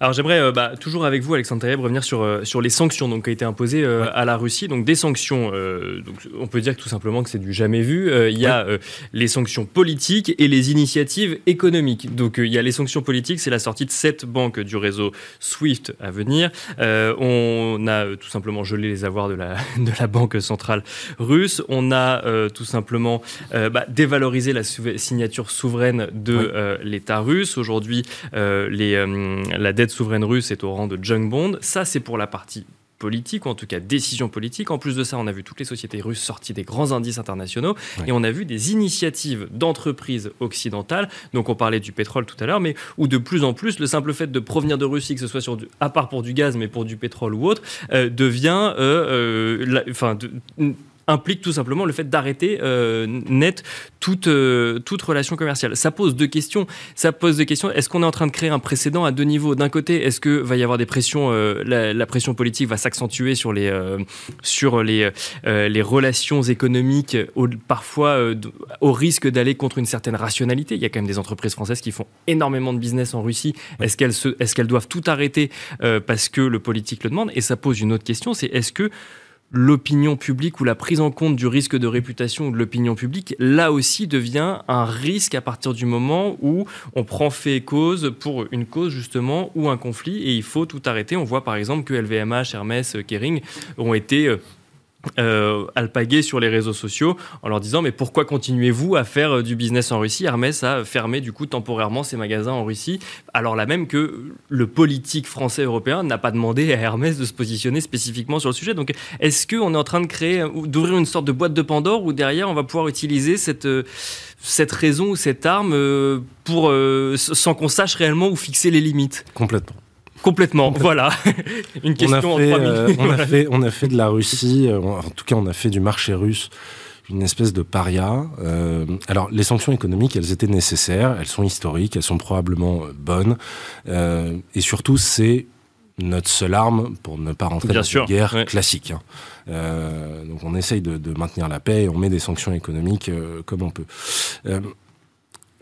Speaker 1: Alors j'aimerais euh, bah, toujours avec vous, Alexandre Taïeb, revenir sur, euh, sur les sanctions donc, qui ont été imposées euh, à la Russie. Donc des sanctions, donc, on peut dire tout simplement que c'est du jamais vu. Il y a les sanctions politiques et les initiatives économiques. Donc il y a les sanctions politiques, c'est la sortie de sept banques du réseau SWIFT à venir. on a tout simplement gelé les avoirs de la, de la Banque centrale russe. On a tout simplement bah, dévalorisé la signature souveraine de l'État russe. Aujourd'hui, les la dette souveraine russe est au rang de junk bond. Ça, c'est pour la partie politique, ou en tout cas décision politique. En plus de ça, on a vu toutes les sociétés russes sorties des grands indices internationaux et on a vu des initiatives d'entreprises occidentales. Donc on parlait du pétrole tout à l'heure, mais où de plus en plus, le simple fait de provenir de Russie, que ce soit sur du, à part pour du gaz, mais pour du pétrole ou autre, euh, devient, euh, euh, enfin, implique tout simplement le fait d'arrêter euh, net toute, euh, toute relation commerciale. Ça pose deux questions. Ça pose deux questions. Est-ce qu'on est en train de créer un précédent à deux niveaux? D'un côté, est-ce que va y avoir des pressions euh, la, pression politique va s'accentuer sur les sur les les relations économiques, parfois au risque d'aller contre une certaine rationalité? Il y a quand même des entreprises françaises qui font énormément de business en Russie. Est-ce qu'elles est-ce qu'elles doivent tout arrêter parce que le politique le demande? Et ça pose une autre question, c'est est-ce que l'opinion publique ou la prise en compte du risque de réputation de l'opinion publique, là aussi devient un risque à partir du moment où on prend fait et cause pour une cause justement ou un conflit et il faut tout arrêter. On voit par exemple que LVMH, Hermès, Kering ont été euh, alpaguer sur les réseaux sociaux en leur disant mais pourquoi continuez-vous à faire euh, du business en Russie? Hermès a fermé du coup temporairement ses magasins en Russie. Alors là même que le politique français européen n'a pas demandé à Hermès de se positionner spécifiquement sur le sujet. Donc est-ce qu'on est en train de créer d'ouvrir une sorte de boîte de Pandore où derrière on va pouvoir utiliser cette euh, cette raison ou cette arme euh, pour sans qu'on sache réellement où fixer les limites?
Speaker 5: Complètement
Speaker 1: Complètement, voilà. Une question
Speaker 5: on a fait, en euh, on, a fait, on a fait de la Russie, euh, en tout cas on a fait du marché russe une espèce de paria. Euh, alors les sanctions économiques, elles étaient nécessaires, elles sont historiques, elles sont probablement bonnes, et surtout c'est notre seule arme pour ne pas rentrer dans une guerre classique. Hein. donc on essaye de, de, maintenir la paix et on met des sanctions économiques comme on peut.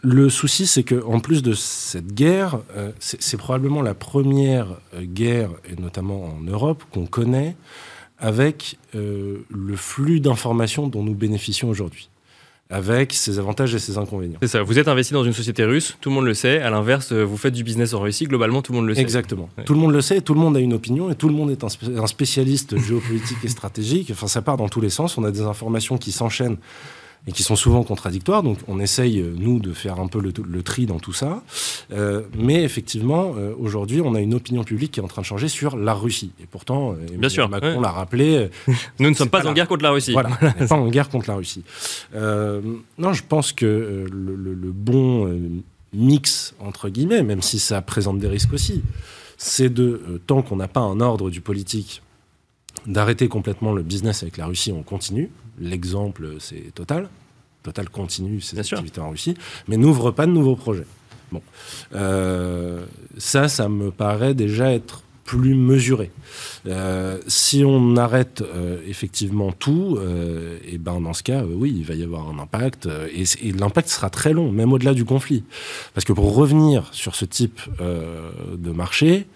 Speaker 5: Le souci, c'est que en plus de cette guerre, euh, c'est probablement la première euh, guerre, et notamment en Europe, qu'on connaît avec euh, le flux d'informations dont nous bénéficions aujourd'hui avec ses avantages et ses inconvénients.
Speaker 1: C'est ça, vous êtes investi dans une société russe, tout le monde le sait, à l'inverse, vous faites du business en Russie, globalement tout le monde le sait.
Speaker 5: Exactement, tout le monde le sait, tout le monde a une opinion et tout le monde est un spécialiste géopolitique et stratégique, enfin ça part dans tous les sens, on a des informations qui s'enchaînent et qui sont souvent contradictoires. Donc on essaye, euh, nous, de faire un peu le, tri dans tout ça. Euh, mais effectivement, euh, aujourd'hui, on a une opinion publique qui est en train de changer sur la Russie. Et pourtant,
Speaker 1: Bien sûr,
Speaker 5: Macron l'a rappelé.
Speaker 1: nous ne sommes pas, en guerre contre la Russie.
Speaker 5: Voilà, on n'est pas en guerre contre la Russie. non, je pense que le, le, bon mix, entre guillemets, même si ça présente des risques aussi, c'est de, tant qu'on n'a pas un ordre du politique, d'arrêter complètement le business avec la Russie, on continue. L'exemple, c'est Total. Total continue ses activités en Russie, mais n'ouvre pas de nouveaux projets. Bon, euh, ça, ça me paraît déjà être plus mesuré. Euh, si on arrête euh, effectivement tout, et ben dans ce cas, oui, il va y avoir un impact, et, et l'impact sera très long, même au-delà du conflit. Parce que pour revenir sur ce type de marché,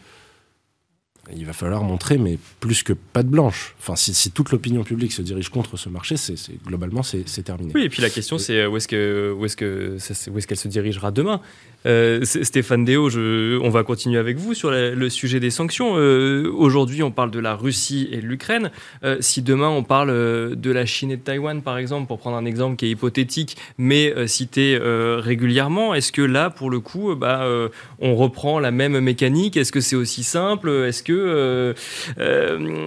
Speaker 5: il va falloir montrer, mais plus que pas de blanche. Enfin, si, toute l'opinion publique se dirige contre ce marché, c'est globalement c'est terminé.
Speaker 1: Oui, et puis la question c'est où est-ce que où est-ce que où est-ce qu'elle se dirigera demain? Euh, Stéphane Déo, je, on va continuer avec vous sur le sujet des sanctions. Euh, aujourd'hui, on parle de la Russie et de l'Ukraine. Euh, si demain on parle de la Chine et de Taïwan, par exemple, pour prendre un exemple qui est hypothétique, mais cité régulièrement, est-ce que là, pour le coup, bah, on reprend la même mécanique? Est-ce que c'est aussi simple? Est-ce que,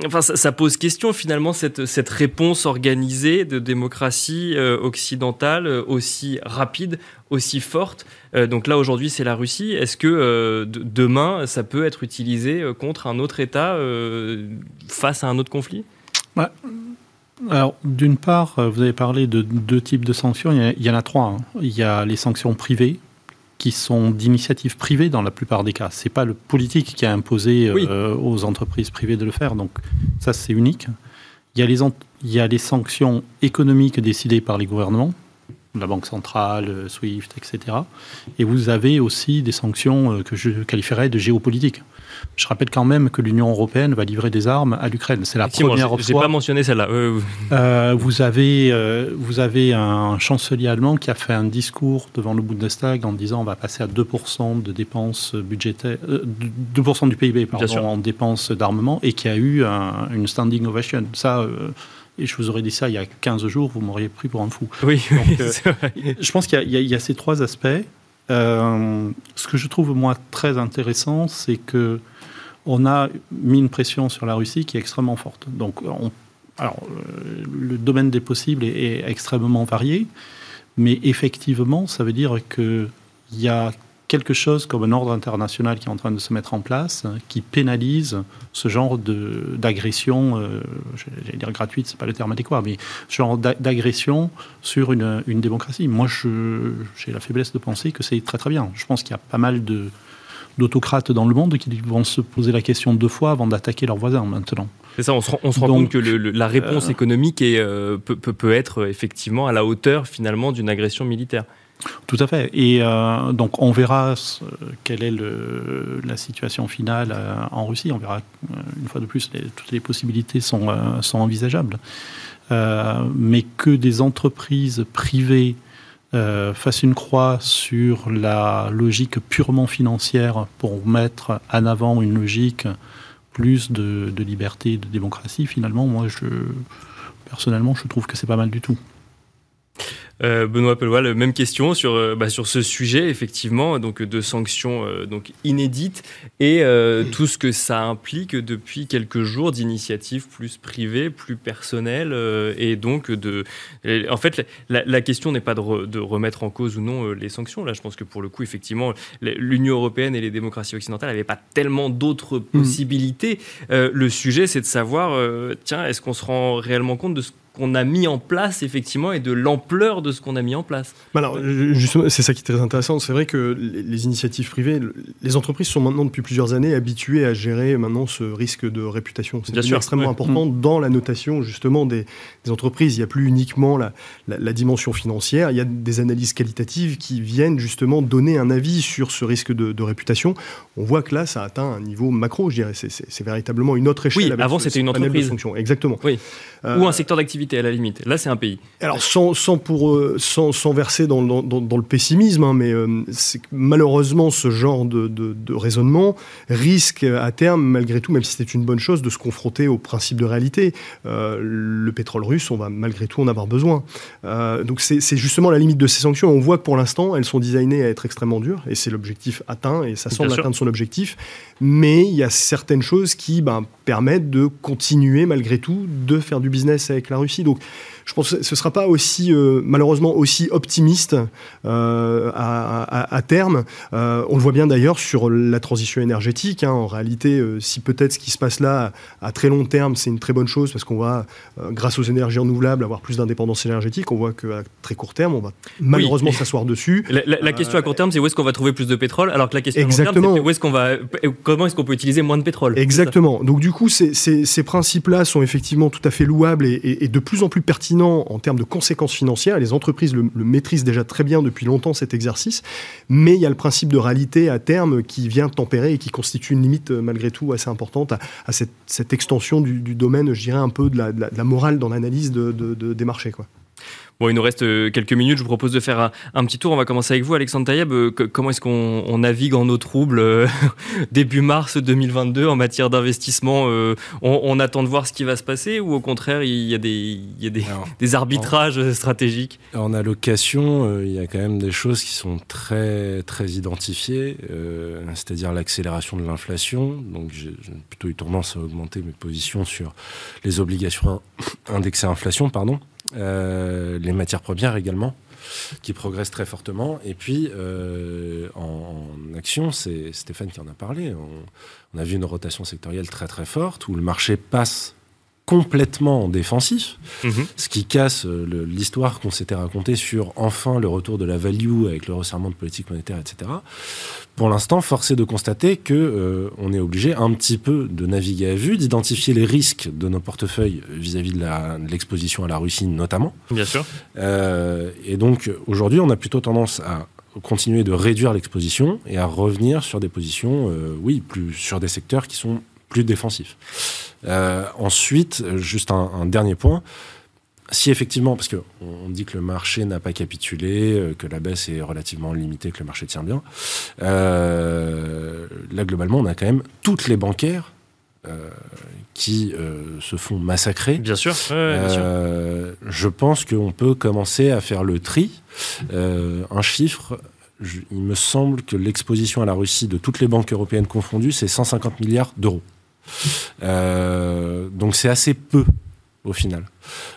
Speaker 1: enfin, ça, ça, pose question finalement cette, réponse organisée de démocratie occidentale aussi rapide aussi forte. Euh, donc là, aujourd'hui, c'est la Russie. Est-ce que euh, demain, ça peut être utilisé euh, contre un autre État face à un autre conflit?
Speaker 3: Alors, d'une part, vous avez parlé de deux types de sanctions. Il y, en a trois. Hein. Il y a les sanctions privées, qui sont d'initiative privée dans la plupart des cas. C'est pas le politique qui a imposé aux entreprises privées de le faire. Donc, ça, c'est unique. Il y, a les, il y a les sanctions économiques décidées par les gouvernements la Banque centrale, euh, SWIFT, etc. Et vous avez aussi des sanctions euh, que je qualifierais de géopolitiques. Je rappelle quand même que l'Union européenne va livrer des armes à l'Ukraine. C'est la première fois.
Speaker 1: J'ai pas mentionné celle-là.
Speaker 3: Euh, vous avez vous avez un chancelier allemand qui a fait un discours devant le Bundestag en disant on va passer à 2% de dépenses budgétaires, 2% du PIB pardon, en dépenses d'armement et qui a eu une standing ovation. Ça et je vous aurais dit ça il y a 15 jours, vous m'auriez pris pour un fou.
Speaker 1: Oui,
Speaker 3: euh, je pense qu'il y, a ces trois aspects. Euh, ce que je trouve, moi, très intéressant, c'est que on a mis une pression sur la Russie qui est extrêmement forte. Donc, alors, euh, le domaine des possibles est, extrêmement varié, mais effectivement, ça veut dire qu'il y a quelque chose comme un ordre international qui est en train de se mettre en place, qui pénalise ce genre d'agression, euh, j'allais dire gratuite, c'est pas le terme adéquat, mais ce genre d'agression sur une, une, démocratie. Moi, j'ai la faiblesse de penser que c'est très très bien. Je pense qu'il y a pas mal de d'autocrates dans le monde qui vont se poser la question deux fois avant d'attaquer leurs voisins maintenant.
Speaker 1: C'est ça, on se, on se rend compte que le, la réponse euh, économique est, euh, peut, peut, peut, être effectivement à la hauteur finalement d'une agression militaire.
Speaker 3: Tout à fait. Et euh, donc on verra quelle est le, la situation finale euh, en Russie. On verra euh, une fois de plus, toutes les possibilités sont, sont envisageables. mais que des entreprises privées fassent une croix sur la logique purement financière pour mettre en avant une logique plus de, de liberté, de démocratie, finalement, moi, je, personnellement, je trouve que c'est pas mal du tout.
Speaker 1: Euh, Benoît Pelois, même question sur, euh, bah, sur ce sujet, effectivement, donc de sanctions euh, donc inédites et tout ce que ça implique depuis quelques jours d'initiatives plus privées, plus personnelles et donc de. En fait, la, question n'est pas de, de, remettre en cause ou non les sanctions. Là, je pense que pour le coup, effectivement, l'Union européenne et les démocraties occidentales n'avaient pas tellement d'autres mmh. possibilités. le sujet, c'est de savoir, tiens, est-ce qu'on se rend réellement compte de ce qu'on a mis en place effectivement et de l'ampleur de ce qu'on a mis en place.
Speaker 4: Bah alors justement, c'est ça qui est très intéressant. C'est vrai que les initiatives privées, les entreprises sont maintenant depuis plusieurs années habituées à gérer maintenant ce risque de réputation. C'est extrêmement important mm. dans la notation justement des, entreprises. Il n'y a plus uniquement la, la, dimension financière, il y a des analyses qualitatives qui viennent justement donner un avis sur ce risque de, réputation. On voit que là, ça atteint un niveau macro, je dirais. C'est véritablement une autre échelle.
Speaker 1: Oui, avant c'était une entreprise.
Speaker 4: Exactement.
Speaker 1: Oui. Euh, Ou un secteur d'activité à la limite. Là, c'est un pays.
Speaker 4: Alors, sans, sans pour, euh, sans, sans, verser dans, dans, dans, le pessimisme, hein, mais euh, malheureusement, ce genre de, de, de, raisonnement risque à terme, malgré tout, même si c'est une bonne chose, de se confronter au principe de réalité. Euh, le pétrole russe, on va malgré tout en avoir besoin. donc, c'est justement la limite de ces sanctions. On voit que pour l'instant, elles sont designées à être extrêmement dures, et c'est l'objectif atteint, et ça semble atteindre son objectif. Mais il y a certaines choses qui ben, permettent de continuer, malgré tout, de faire du business avec la Russie. Donc, je pense que ce ne sera pas aussi, euh, malheureusement, aussi optimiste euh, à, terme. Euh, on le voit bien d'ailleurs sur la transition énergétique. Hein. En réalité, si peut-être ce qui se passe là, à très long terme, c'est une très bonne chose parce qu'on va, grâce aux énergies renouvelables, avoir plus d'indépendance énergétique. On voit qu'à très court terme, on va malheureusement s'asseoir dessus.
Speaker 1: La, question à court terme, c'est où est-ce qu'on va trouver plus de pétrole, alors que la question Exactement. à long terme, c'est où est-ce qu'on va, comment est-ce qu'on peut utiliser moins de pétrole
Speaker 4: Exactement. Donc du coup, ces, principes-là sont effectivement tout à fait louables et, et de plus en plus pertinents en termes de conséquences financières. Les entreprises le, maîtrisent déjà très bien depuis longtemps cet exercice, mais il y a le principe de réalité à terme qui vient tempérer et qui constitue une limite malgré tout assez importante à, cette, extension du, domaine, je dirais un peu de la, morale dans l'analyse des marchés.
Speaker 1: Bon, il nous reste euh, quelques minutes. Je vous propose de faire un, petit tour. On va commencer avec vous, Alexandre Taïeb. Euh, comment est-ce qu'on navigue en eau trouble euh, début mars 2022 en matière d'investissement on, attend de voir ce qui va se passer ou au contraire, il y a des, des, arbitrages stratégiques?
Speaker 5: En allocation, il y a quand même des choses qui sont très, très identifiées, c'est-à-dire l'accélération de l'inflation. Donc, j'ai plutôt eu tendance à augmenter mes positions sur les obligations indexées à inflation, pardon. Euh, les matières premières également, qui progressent très fortement. Et puis, euh, en, action, c'est Stéphane qui en a parlé, on, on, a vu une rotation sectorielle très très forte, où le marché passe complètement défensif, mhm. ce qui casse euh, l'histoire qu'on s'était racontée sur enfin le retour de la value avec le resserrement de politique monétaire, etc. Pour l'instant, force est de constater que euh, on est obligé un petit peu de naviguer à vue, d'identifier les risques de nos portefeuilles vis-à-vis de l'exposition à la Russie notamment.
Speaker 1: Bien sûr.
Speaker 5: Euh, et donc aujourd'hui, on a plutôt tendance à continuer de réduire l'exposition et à revenir sur des positions, oui, plus sur des secteurs qui sont plus défensifs. Euh, ensuite, juste un, dernier point. Si effectivement, parce qu'on dit que le marché n'a pas capitulé, euh, que la baisse est relativement limitée, que le marché tient bien, euh, là globalement, on a quand même toutes les bancaires qui se font massacrer.
Speaker 1: Bien sûr.
Speaker 5: Je pense qu'on peut commencer à faire le tri. un chiffre, il me semble que l'exposition à la Russie de toutes les banques européennes confondues, c'est 150 milliards d'euros. Euh, donc c'est assez peu au final.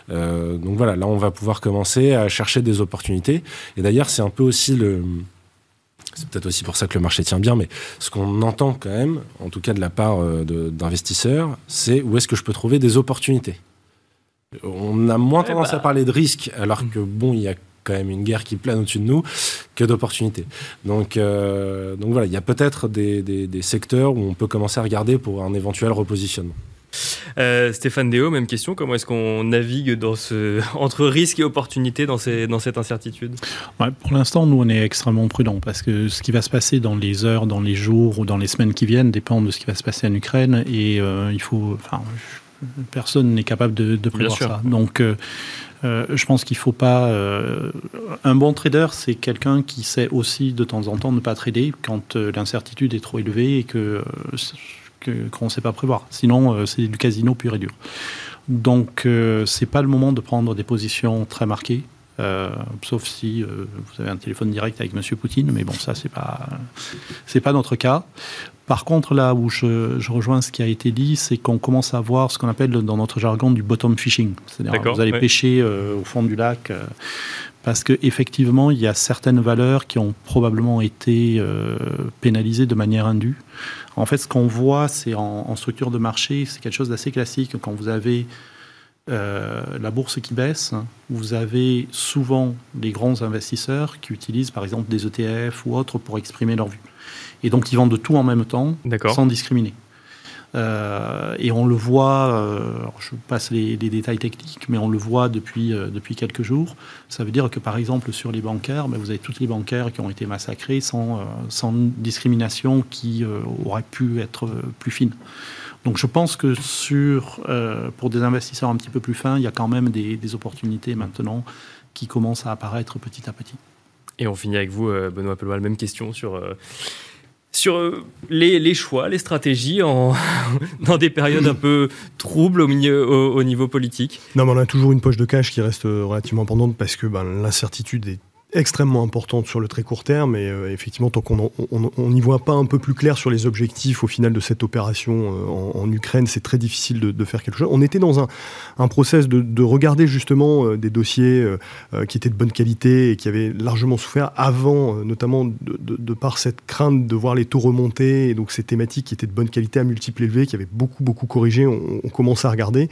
Speaker 5: Euh, donc voilà, là on va pouvoir commencer à chercher des opportunités. Et d'ailleurs c'est un peu aussi le... C'est peut-être aussi pour ça que le marché tient bien, mais ce qu'on entend quand même, en tout cas de la part euh, d'investisseurs, c'est où est-ce que je peux trouver des opportunités? On a moins tendance à bah. parler de risques, alors que bon, il y a quand même une guerre qui plane au-dessus de nous que d'opportunités. Donc, euh, donc voilà, il y a peut-être des, des, secteurs où on peut commencer à regarder pour un éventuel repositionnement.
Speaker 1: Euh, Stéphane Déo, même question. Comment est-ce qu'on navigue dans ce, entre risques et opportunités dans, ces, dans cette incertitude?
Speaker 3: Pour l'instant, nous, on est extrêmement prudents parce que ce qui va se passer dans les heures, dans les jours ou dans les semaines qui viennent dépend de ce qui va se passer en Ukraine. Et euh, il faut. Enfin, personne n'est capable de, de prévoir ça. Donc, euh, je pense qu'il ne faut pas. Euh, un bon trader, c'est quelqu'un qui sait aussi de temps en temps ne pas trader quand euh, l'incertitude est trop élevée et que qu'on ne sait pas prévoir. Sinon, c'est du casino pur et dur. Donc, ce c'est pas le moment de prendre des positions très marquées. sauf si vous avez un téléphone direct avec Monsieur Poutine, mais bon, ça c'est pas c'est pas notre cas. Par contre, là où je, rejoins ce qui a été dit, c'est qu'on commence à voir ce qu'on appelle dans notre jargon du bottom fishing. C'est-à-dire vous allez pêcher euh, au fond du lac euh, parce qu'effectivement, il y a certaines valeurs qui ont probablement été euh, pénalisées de manière indue. En fait, ce qu'on voit, c'est en, structure de marché, c'est quelque chose d'assez classique. Quand vous avez la bourse qui baisse, vous avez souvent des grands investisseurs qui utilisent par exemple des ETF ou autres pour exprimer leur vue. Et donc, ils vendent tout en même temps, sans discriminer. Euh, et on le voit, euh, je passe les, détails techniques, mais on le voit depuis, euh, depuis quelques jours. Ça veut dire que par exemple sur les bancaires, ben, vous avez toutes les bancaires qui ont été massacrés sans, sans discrimination qui aurait pu être plus fine. Donc je pense que sur, pour des investisseurs un petit peu plus fins, il y a quand même des, des opportunités maintenant qui commencent à apparaître petit à petit.
Speaker 1: Et on finit avec vous, Benoît Pelois, même question sur sur euh, les, choix, les stratégies en, dans des périodes un peu troubles au, niveau politique.
Speaker 4: Non, mais on a toujours une poche de cash qui reste euh, relativement pendante parce que ben, l'incertitude est extrêmement importante sur le très court terme et euh, effectivement tant qu'on n'y voit pas un peu plus clair sur les objectifs au final de cette opération euh, en, Ukraine c'est très difficile de, faire quelque chose. On était dans un, process de, regarder justement euh, des dossiers qui étaient de bonne qualité et qui avaient largement souffert avant notamment de, par cette crainte de voir les taux remonter et donc ces thématiques qui étaient de bonne qualité à multiples élevés qui avaient beaucoup beaucoup corrigé. On commence à regarder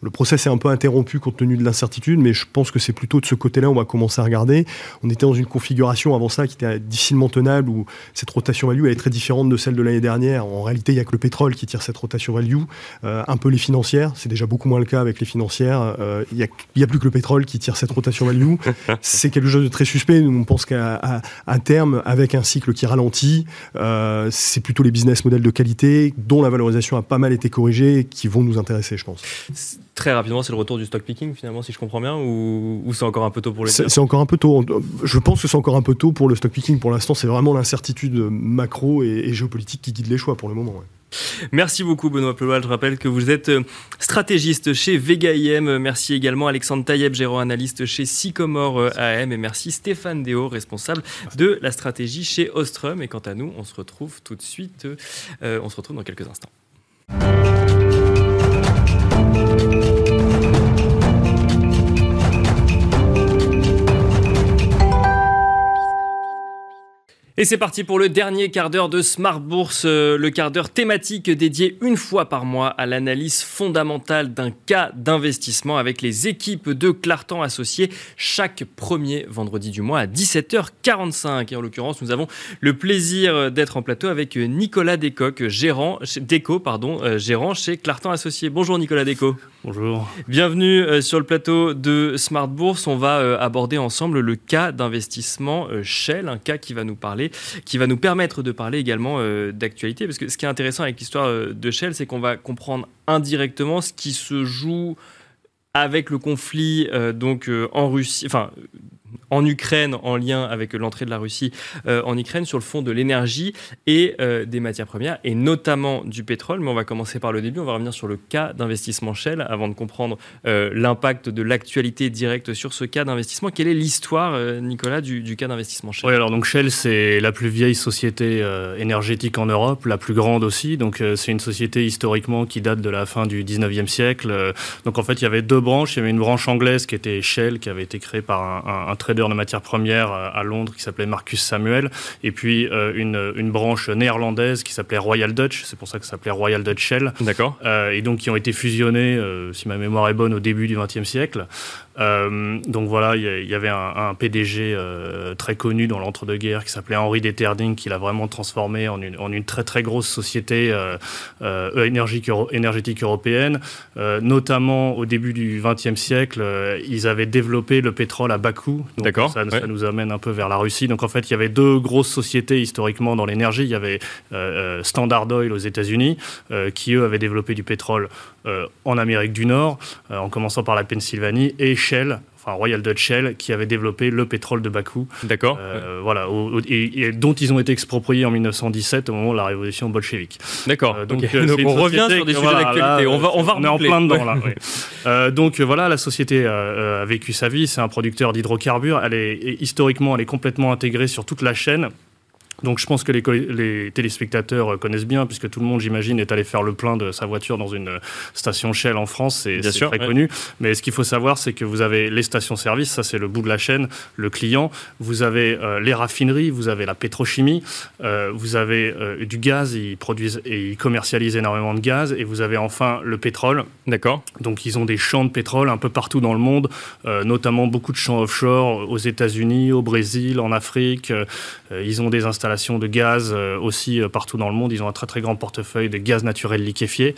Speaker 4: Le process est un peu interrompu compte tenu de l'incertitude, mais je pense que c'est plutôt de ce côté-là on va commencer à regarder. On était dans une configuration avant ça qui était difficilement tenable, où cette rotation value elle est très différente de celle de l'année dernière. En réalité, il n'y a que le pétrole qui tire cette rotation value, euh, un peu les financières, c'est déjà beaucoup moins le cas avec les financières. Euh, il n'y a, plus que le pétrole qui tire cette rotation value. c'est quelque chose de très suspect. Nous, on pense qu'à terme, avec un cycle qui ralentit, euh, c'est plutôt les business models de qualité dont la valorisation a pas mal été corrigée qui vont nous intéresser, je pense.
Speaker 1: Très rapidement, c'est le retour du stock picking, finalement, si je comprends bien, ou, c'est encore un peu tôt pour le
Speaker 4: C'est encore un peu tôt. Je pense que c'est encore un peu tôt pour le stock picking. Pour l'instant, c'est vraiment l'incertitude macro et, géopolitique qui guide les choix pour le moment.
Speaker 1: Merci beaucoup Benoît Peloal. Je rappelle que vous êtes euh, stratégiste chez Vega IM. Merci également Alexandre Taïeb, gérant analyste chez Sycomore euh, AM. Et merci Stéphane Déo, responsable de la stratégie chez Ostrom. Et quant à nous, on se retrouve tout de suite. Euh, on se retrouve dans quelques instants. Música Et c'est parti pour le dernier quart d'heure de Smart Bourse, euh, le quart d'heure thématique dédié une fois par mois à l'analyse fondamentale d'un cas d'investissement avec les équipes de Clartan Associés chaque premier vendredi du mois à 17h45. Et en l'occurrence, nous avons le plaisir d'être en plateau avec Nicolas Descoq, gérant, Déco, pardon, euh, gérant chez Clartan Associés. Bonjour Nicolas Déco.
Speaker 6: Bonjour.
Speaker 1: Bienvenue euh, sur le plateau de Smart Bourse. On va aborder ensemble le cas d'investissement Shell, un cas qui va nous parler qui va nous permettre de parler également euh, d'actualité. Parce que ce qui est intéressant avec l'histoire euh, de Shell, c'est qu'on va comprendre indirectement ce qui se joue avec le conflit euh, donc en Russie, enfin en Ukraine en lien avec l'entrée de la Russie euh, en Ukraine sur le fond de l'énergie et euh, des matières premières et notamment du pétrole. Mais on va commencer par le début. On va revenir sur le cas d'investissement Shell avant de comprendre euh, l'impact de l'actualité directe sur ce cas d'investissement. Quelle est l'histoire, Nicolas, du, cas d'investissement Shell?
Speaker 6: Oui, alors donc Shell, c'est la plus vieille société énergétique en Europe, la plus grande aussi. Donc c'est une société historiquement qui date de la fin du 19e siècle. donc en fait, il y avait deux branches. Il y avait une branche anglaise qui était Shell, qui avait été créée par un, un trader de matières premières euh, à Londres qui s'appelait Marcus Samuel, et puis euh, une, une branche néerlandaise qui s'appelait Royal Dutch, c'est pour ça que ça s'appelait Royal Dutch Shell.
Speaker 1: D'accord.
Speaker 6: Euh, et donc qui ont été fusionnés, si ma mémoire est bonne, au début du XXe siècle. Euh, donc voilà, il y, avait un, PDG euh, très connu dans l'entre-deux-guerres qui s'appelait Henri Deterding, qui l'a vraiment transformé en une, en une, très très grosse société euh, énergétique européenne. notamment au début du XXe siècle, ils avaient développé le pétrole à bas coût.
Speaker 1: D'accord.
Speaker 6: Ça, ça, nous amène un peu vers la Russie. Donc en fait, il y avait deux grosses sociétés historiquement dans l'énergie. Il y avait Standard Oil aux États-Unis, qui eux avaient développé du pétrole en Amérique du Nord, en commençant par la Pennsylvanie, et Shell, enfin Royal Dutch Shell, qui avait développé le pétrole de Bakou.
Speaker 1: D'accord.
Speaker 6: Euh, voilà, et, dont ils ont été expropriés en 1917 au moment de la révolution bolchevique.
Speaker 1: D'accord. Euh, donc, euh, on revient sur des sujets d'actualité. On va, on va
Speaker 6: on est en plein dedans là. donc voilà, la société a vécu sa vie. C'est un producteur d'hydrocarbures. Elle est historiquement, elle est complètement intégrée sur toute la chaîne. Donc je pense que les, téléspectateurs connaissent bien, puisque tout le monde, j'imagine, est allé faire le plein de sa voiture dans une station Shell en France, c'est très connu. Mais ce qu'il faut savoir, c'est que vous avez les stations-service, ça c'est le bout de la chaîne, le client, vous avez euh, les raffineries, vous avez la pétrochimie, euh, vous avez euh, du gaz, ils produisent et ils commercialisent énormément de gaz, et vous avez enfin le pétrole.
Speaker 1: D'accord.
Speaker 6: Donc ils ont des champs de pétrole un peu partout dans le monde, notamment beaucoup de champs offshore aux États-Unis, au Brésil, en Afrique. ils ont des installations de gaz euh, aussi euh, partout dans le monde. Ils ont un très très grand portefeuille de gaz naturel liquéfié.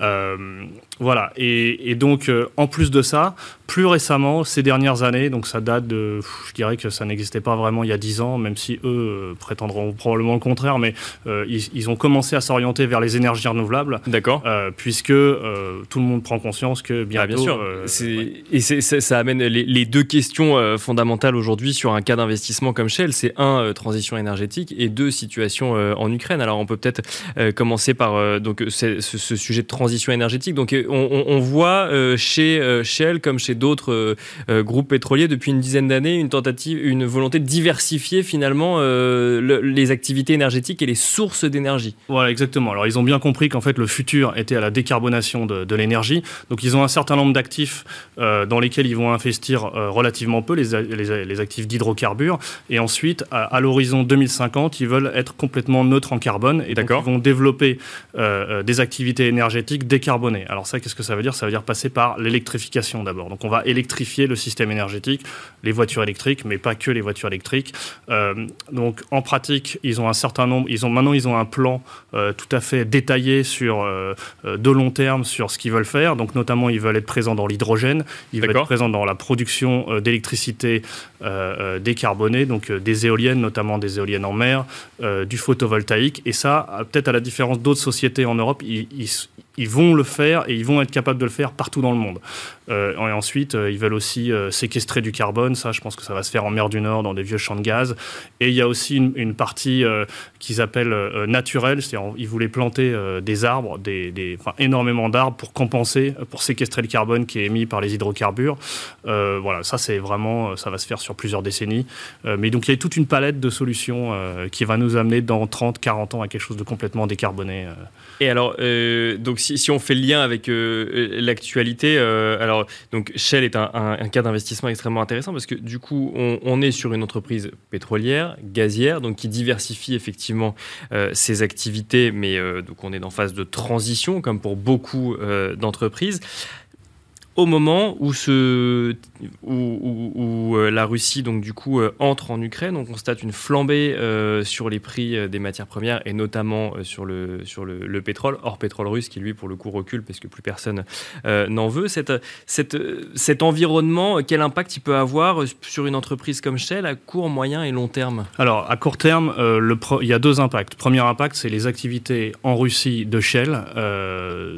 Speaker 6: Euh, voilà. Et, donc, en plus de ça, plus récemment, ces dernières années, donc ça date de, je dirais que ça n'existait pas vraiment il y a 10 ans, même si eux prétendront probablement le contraire, mais ils, ont commencé à s'orienter vers les énergies renouvelables.
Speaker 1: D'accord.
Speaker 6: puisque tout le monde prend conscience que bientôt.
Speaker 1: Ah, bien sûr. Et ça amène les, deux questions fondamentales aujourd'hui sur un cas d'investissement comme Shell. C'est un, transition énergétique et deux situations euh, en Ukraine. Alors on peut peut-être euh, commencer par euh, donc ce, sujet de transition énergétique. Donc on, voit chez Shell comme chez d'autres groupes pétroliers depuis une dizaine d'années, une tentative, une volonté de diversifier finalement les activités énergétiques et les sources d'énergie.
Speaker 6: Voilà, exactement. Alors ils ont bien compris qu'en fait le futur était à la décarbonation de, l'énergie. Donc ils ont un certain nombre d'actifs dans lesquels ils vont investir relativement peu, les, les, actifs d'hydrocarbures. Et ensuite, à, l'horizon 2050, ils veulent être complètement neutres en carbone. Et donc ils vont développer des activités énergétiques décarbonées. Alors ça, qu'est-ce que ça veut dire? Ça veut dire passer par l'électrification d'abord. Donc on va électrifier le système énergétique, les voitures électriques, mais pas que les voitures électriques. Euh, donc en pratique, ils ont un certain nombre, ils ont maintenant ils ont un plan euh, tout à fait détaillé sur euh, de long terme sur ce qu'ils veulent faire. Donc notamment ils veulent être présents dans l'hydrogène, ils veulent être présents dans la production d'électricité décarbonée, donc des éoliennes, notamment des éoliennes en mer, du photovoltaïque. Et ça, peut-être à la différence d'autres sociétés en Europe, ils, ils vont le faire et ils vont être capables de le faire partout dans le monde. Euh, et ensuite, euh, ils veulent aussi euh, séquestrer du carbone. Ça, je pense que ça va se faire en mer du Nord, dans des vieux champs de gaz. Et il y a aussi une, partie qu'ils appellent naturelle, c'est-à-dire ils voulaient planter des arbres, des, énormément d'arbres pour compenser, pour séquestrer le carbone qui est émis par les hydrocarbures. voilà, ça c'est vraiment, ça va se faire sur plusieurs décennies. mais donc il y a toute une palette de solutions qui va nous amener dans 30, 40 ans à quelque chose de complètement décarboné.
Speaker 1: Et alors, donc si, on fait le lien avec l'actualité, alors donc Shell est un, cas d'investissement extrêmement intéressant parce que du coup, on, est sur une entreprise pétrolière, gazière, donc qui diversifie effectivement euh, ses activités, mais euh, donc on est dans phase de transition, comme pour beaucoup euh, d'entreprises au moment où, ce, où, euh, la Russie donc du coup euh, entre en Ukraine, on constate une flambée euh, sur les prix des matières premières et notamment sur, le, sur le, pétrole, hors pétrole russe qui lui pour le coup recule parce que plus personne n'en veut. Cette, cette, cet environnement, quel impact il peut avoir sur une entreprise comme Shell à court, moyen et long terme?
Speaker 6: Alors à court terme, le il y a deux impacts. Premier impact, c'est les activités en Russie de Shell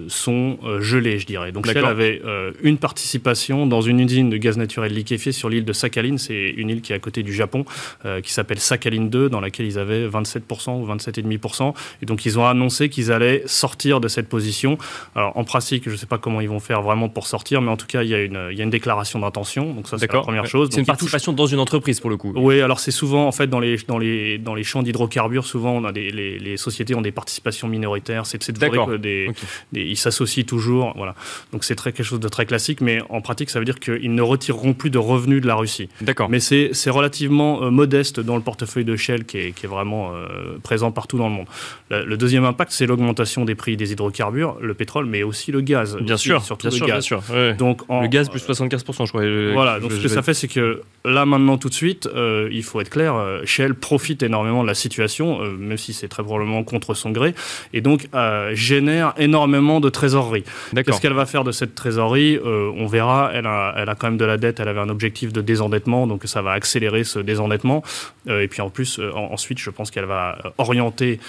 Speaker 6: sont gelées, je dirais. Donc Shell avait une une participation dans une usine de gaz naturel liquéfié sur l'île de Sakhalin. C'est une île qui est à côté du Japon, euh, qui s'appelle Sakhalin 2, dans laquelle ils avaient 27% ou 27,5%. Et donc, ils ont annoncé qu'ils allaient sortir de cette position. Alors, en pratique, je ne sais pas comment ils vont faire vraiment pour sortir, mais en tout cas, il y a une, il y a une déclaration d'intention. Donc, ça, c'est la première chose.
Speaker 1: C'est une participation dans une entreprise, pour le coup.
Speaker 6: Oui, alors c'est souvent, en fait, dans les, dans les, dans les champs d'hydrocarbures, souvent, on a des, les, les, sociétés ont des participations minoritaires. C'est de que des, des, ils s'associent toujours. Voilà. Donc, c'est très, quelque chose de très classique mais en pratique, ça veut dire qu'ils ne retireront plus de revenus de la Russie.
Speaker 1: D'accord.
Speaker 6: Mais c'est relativement euh, modeste dans le portefeuille de Shell qui est, qui est vraiment euh, présent partout dans le monde. Le, deuxième impact, c'est l'augmentation des prix des hydrocarbures, le pétrole, mais aussi le gaz.
Speaker 1: Bien sûr, surtout bien le sûr, gaz. Bien sûr, Donc, le gaz plus 75%, je crois.
Speaker 6: Voilà, donc ce que ça fait, c'est que là, maintenant, tout de suite, euh, il faut être clair, Shell profite énormément de la situation, même si c'est très probablement contre son gré, et donc génère énormément de trésorerie. Qu'est-ce qu'elle va faire de cette trésorerie? Euh, on verra, elle a, quand même de la dette, elle avait un objectif de désendettement, donc ça va accélérer ce désendettement. Euh, et puis en plus, euh, ensuite, je pense qu'elle va orienter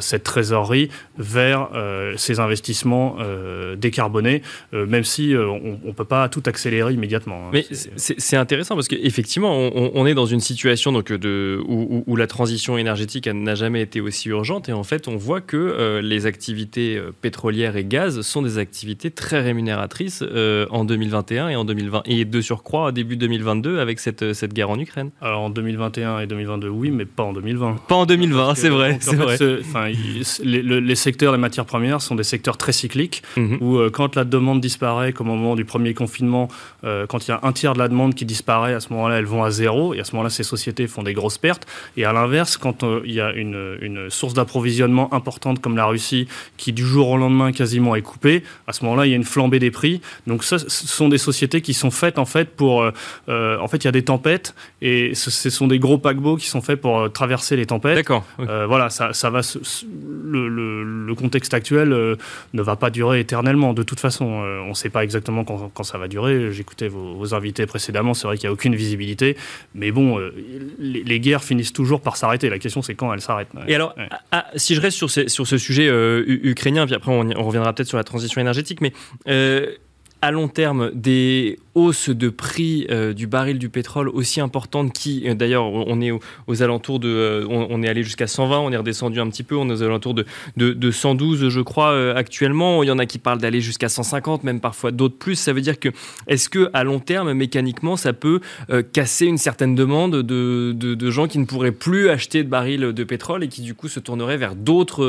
Speaker 6: cette trésorerie vers ses investissements décarbonés, même si on ne peut pas tout accélérer immédiatement.
Speaker 1: Hein. Mais c'est intéressant parce qu'effectivement, on, on, est dans une situation donc, de, où, la transition énergétique n'a jamais été aussi urgente et en fait, on voit que les activités pétrolières et gaz sont des activités très rémunératrices en 2021 et en 2020 et de surcroît début 2022 avec cette, cette guerre en Ukraine
Speaker 6: Alors en 2021 et 2022 oui mais pas en 2020.
Speaker 1: Pas en 2020 c'est vrai. c'est vrai.
Speaker 6: les, les, secteurs des matières premières sont des secteurs très cycliques mhm. où euh, quand la demande disparaît comme au moment du premier confinement euh, quand il y a un tiers de la demande qui disparaît à ce moment-là elles vont à zéro et à ce moment-là ces sociétés font des grosses pertes et à l'inverse quand euh, il y a une, une source d'approvisionnement importante comme la Russie qui du jour au lendemain quasiment est coupée à ce moment-là il y a une flambée des prix donc ça ce sont des sociétés qui sont faites en fait pour. Euh, euh, en fait, il y a des tempêtes et ce, sont des gros paquebots qui sont faits pour euh, traverser les tempêtes.
Speaker 1: D'accord.
Speaker 6: voilà, ça, ça va. Le, le, contexte actuel ne va pas durer éternellement. De toute façon, on ne sait pas exactement quand, quand ça va durer. J'écoutais vos, invités précédemment. C'est vrai qu'il n'y a aucune visibilité, mais bon, les, guerres finissent toujours par s'arrêter. La question, c'est quand elles s'arrêtent.
Speaker 1: Et alors, si je reste sur, sur ce sujet ukrainien, puis après on, on reviendra peut-être sur la transition énergétique, mais à long terme des hausses de prix euh, du baril du pétrole aussi importantes qui, euh, d'ailleurs, on est aux, alentours de, euh, on, est allé jusqu'à 120, on est redescendu un petit peu, on est aux alentours de, de, 112, je crois, actuellement. Il y en a qui parlent d'aller jusqu'à 150, même parfois d'autres plus. Ça veut dire que, est-ce que à long terme, mécaniquement, ça peut casser une certaine demande de, de, gens qui ne pourraient plus acheter de barils de pétrole et qui du coup se tourneraient vers d'autres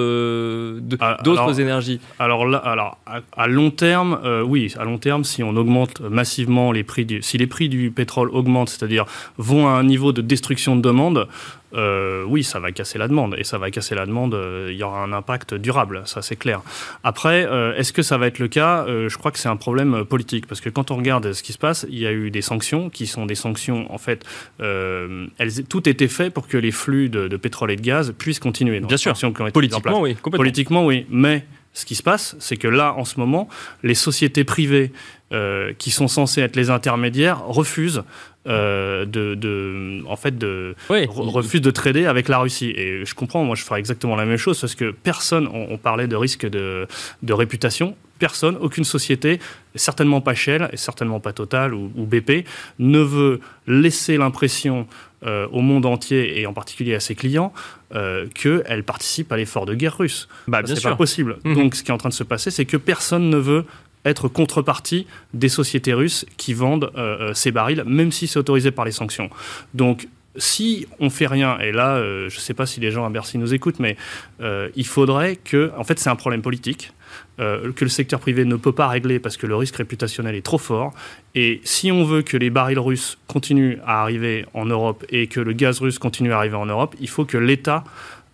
Speaker 1: ah, d'autres énergies?
Speaker 6: Alors là, alors à, long terme, oui, à long terme, si on augmente massivement les prix du, si les prix du pétrole augmentent, c'est-à-dire vont à un niveau de destruction de demande, euh, oui, ça va casser la demande. Et ça va casser la demande, euh, il y aura un impact durable, ça c'est clair. Après, euh, est-ce que ça va être le cas? Je crois que c'est un problème politique. Parce que quand on regarde ce qui se passe, il y a eu des sanctions qui sont des sanctions, en fait, elles, tout était fait pour que les flux de, pétrole et de gaz puissent continuer.
Speaker 1: Bien sûr, politiquement, oui.
Speaker 6: Politiquement, oui. Mais ce qui se passe, c'est que là, en ce moment, les sociétés privées euh, qui sont censées être les intermédiaires refusent euh, de, en fait, de refusent de trader avec la Russie. Et je comprends, moi, je ferais exactement la même chose parce que personne, on, parlait de risque de, de réputation, personne, aucune société, certainement pas Shell, et certainement pas Total ou, BP, ne veut laisser l'impression euh, au monde entier et en particulier à ses clients euh, qu'elle participe à l'effort de guerre russe.
Speaker 1: Bah,
Speaker 6: c'est pas possible. Mhm. Donc ce qui est en train de se passer, c'est que personne ne veut être contrepartie des sociétés russes qui vendent euh, ces barils, même si c'est autorisé par les sanctions. Donc si on fait rien, et là, je ne sais pas si les gens à Bercy nous écoutent, mais il faudrait que, en fait, c'est un problème politique. Euh, que le secteur privé ne peut pas régler parce que le risque réputationnel est trop fort. Et si on veut que les barils russes continuent à arriver en Europe et que le gaz russe continue à arriver en Europe, il faut que l'État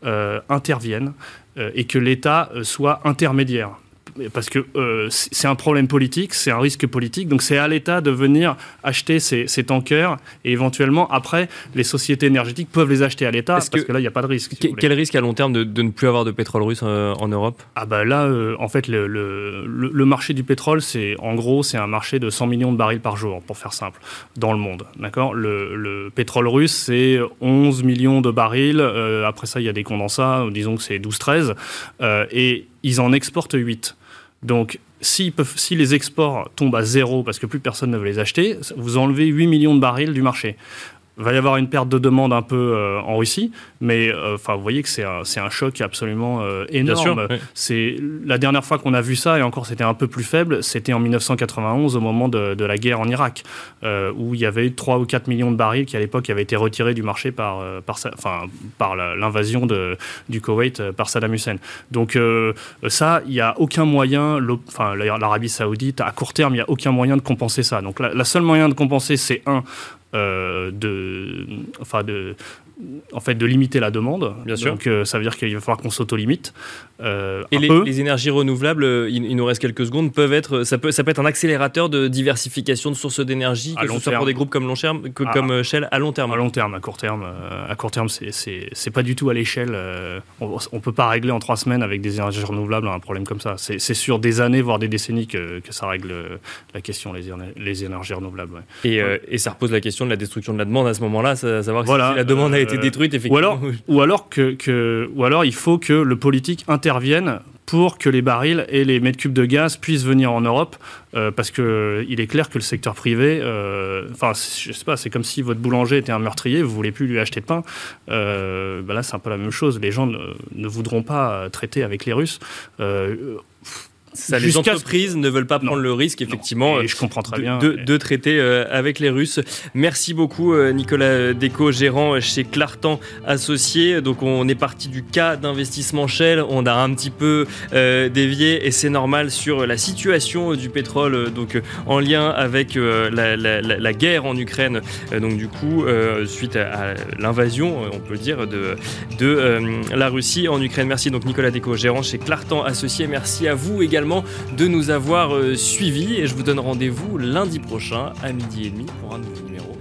Speaker 6: euh, intervienne euh, et que l'État soit intermédiaire parce que euh, c'est un problème politique, c'est un risque politique, donc c'est à l'État de venir acheter ces, tankers et éventuellement après les sociétés énergétiques peuvent les acheter à l'État parce que, là il n'y a pas de risque.
Speaker 1: quel risque à long terme de, ne plus avoir de pétrole russe euh, en Europe?
Speaker 6: Ah bah là euh, en fait le, le, marché du pétrole c'est en gros c'est un marché de 100 millions de barils par jour pour faire simple dans le monde, d'accord? Le, pétrole russe c'est 11 millions de barils, après ça il y a des condensats, disons que c'est 12-13 et ils en exportent 8. Donc, si, les exports tombent à zéro parce que plus personne ne veut les acheter, vous enlevez 8 millions de barils du marché. Il va y avoir une perte de demande un peu euh, en Russie, mais euh, vous voyez que c'est un, un, choc absolument euh, énorme. C'est la dernière fois qu'on a vu ça, et encore c'était un peu plus faible, c'était en 1991 au moment de, de la guerre en Irak, où il y avait 3 ou 4 millions de barils qui à l'époque avaient été retirés du marché par, par, enfin, par l'invasion du Koweït par Saddam Hussein. Donc ça, il n'y a aucun moyen, enfin l'Arabie Saoudite, à court terme, il n'y a aucun moyen de compenser ça. Donc la, la seule moyen de compenser, c'est un de, enfin de, en fait, de limiter la demande.
Speaker 1: Bien sûr.
Speaker 6: Donc, euh, ça veut dire qu'il va falloir qu'on s'auto-limite.
Speaker 1: Euh, et les, énergies renouvelables, euh, il, nous reste quelques secondes, peuvent être, ça peut, ça peut être un accélérateur de diversification de sources d'énergie, que ce soit pour des groupes comme, long terme, que, comme Shell, à long terme.
Speaker 6: À long terme, à court terme, à court terme, c'est pas du tout à l'échelle. on, ne peut pas régler en trois semaines avec des énergies renouvelables un problème comme ça. C'est sur des années, voire des décennies que, que ça règle la question, les, les énergies renouvelables.
Speaker 1: Et, et, ça repose la question de la destruction de la demande à ce moment-là, savoir si la demande a été détruite, effectivement.
Speaker 6: Ou alors, ou alors, que, ou alors il faut que le politique intervienne pour que les barils et les mètres cubes de gaz puissent venir en Europe, euh, parce que euh, il est clair que le secteur privé, euh, enfin, je sais pas, c'est comme si votre boulanger était un meurtrier, vous voulez plus lui acheter de pain. Ben là, c'est un peu la même chose. Les gens ne, ne voudront pas traiter avec les Russes
Speaker 1: les entreprises ne veulent pas prendre le risque, effectivement,
Speaker 6: je comprends très bien,
Speaker 1: de, traiter euh, avec les Russes. Merci beaucoup, euh, Nicolas Déco, gérant chez Clartan Associés. Donc, on est parti du cas d'investissement Shell. On a un petit peu euh, dévié, et c'est normal, sur la situation du pétrole, donc en lien avec la, guerre en Ukraine. donc, du coup, suite à, l'invasion, on peut dire, de, de la Russie en Ukraine. Merci, donc, Nicolas Déco, gérant chez Clartan Associés. Merci à vous également de nous avoir euh, suivis. Et je vous donne rendez-vous lundi prochain à midi et demi pour un nouveau numéro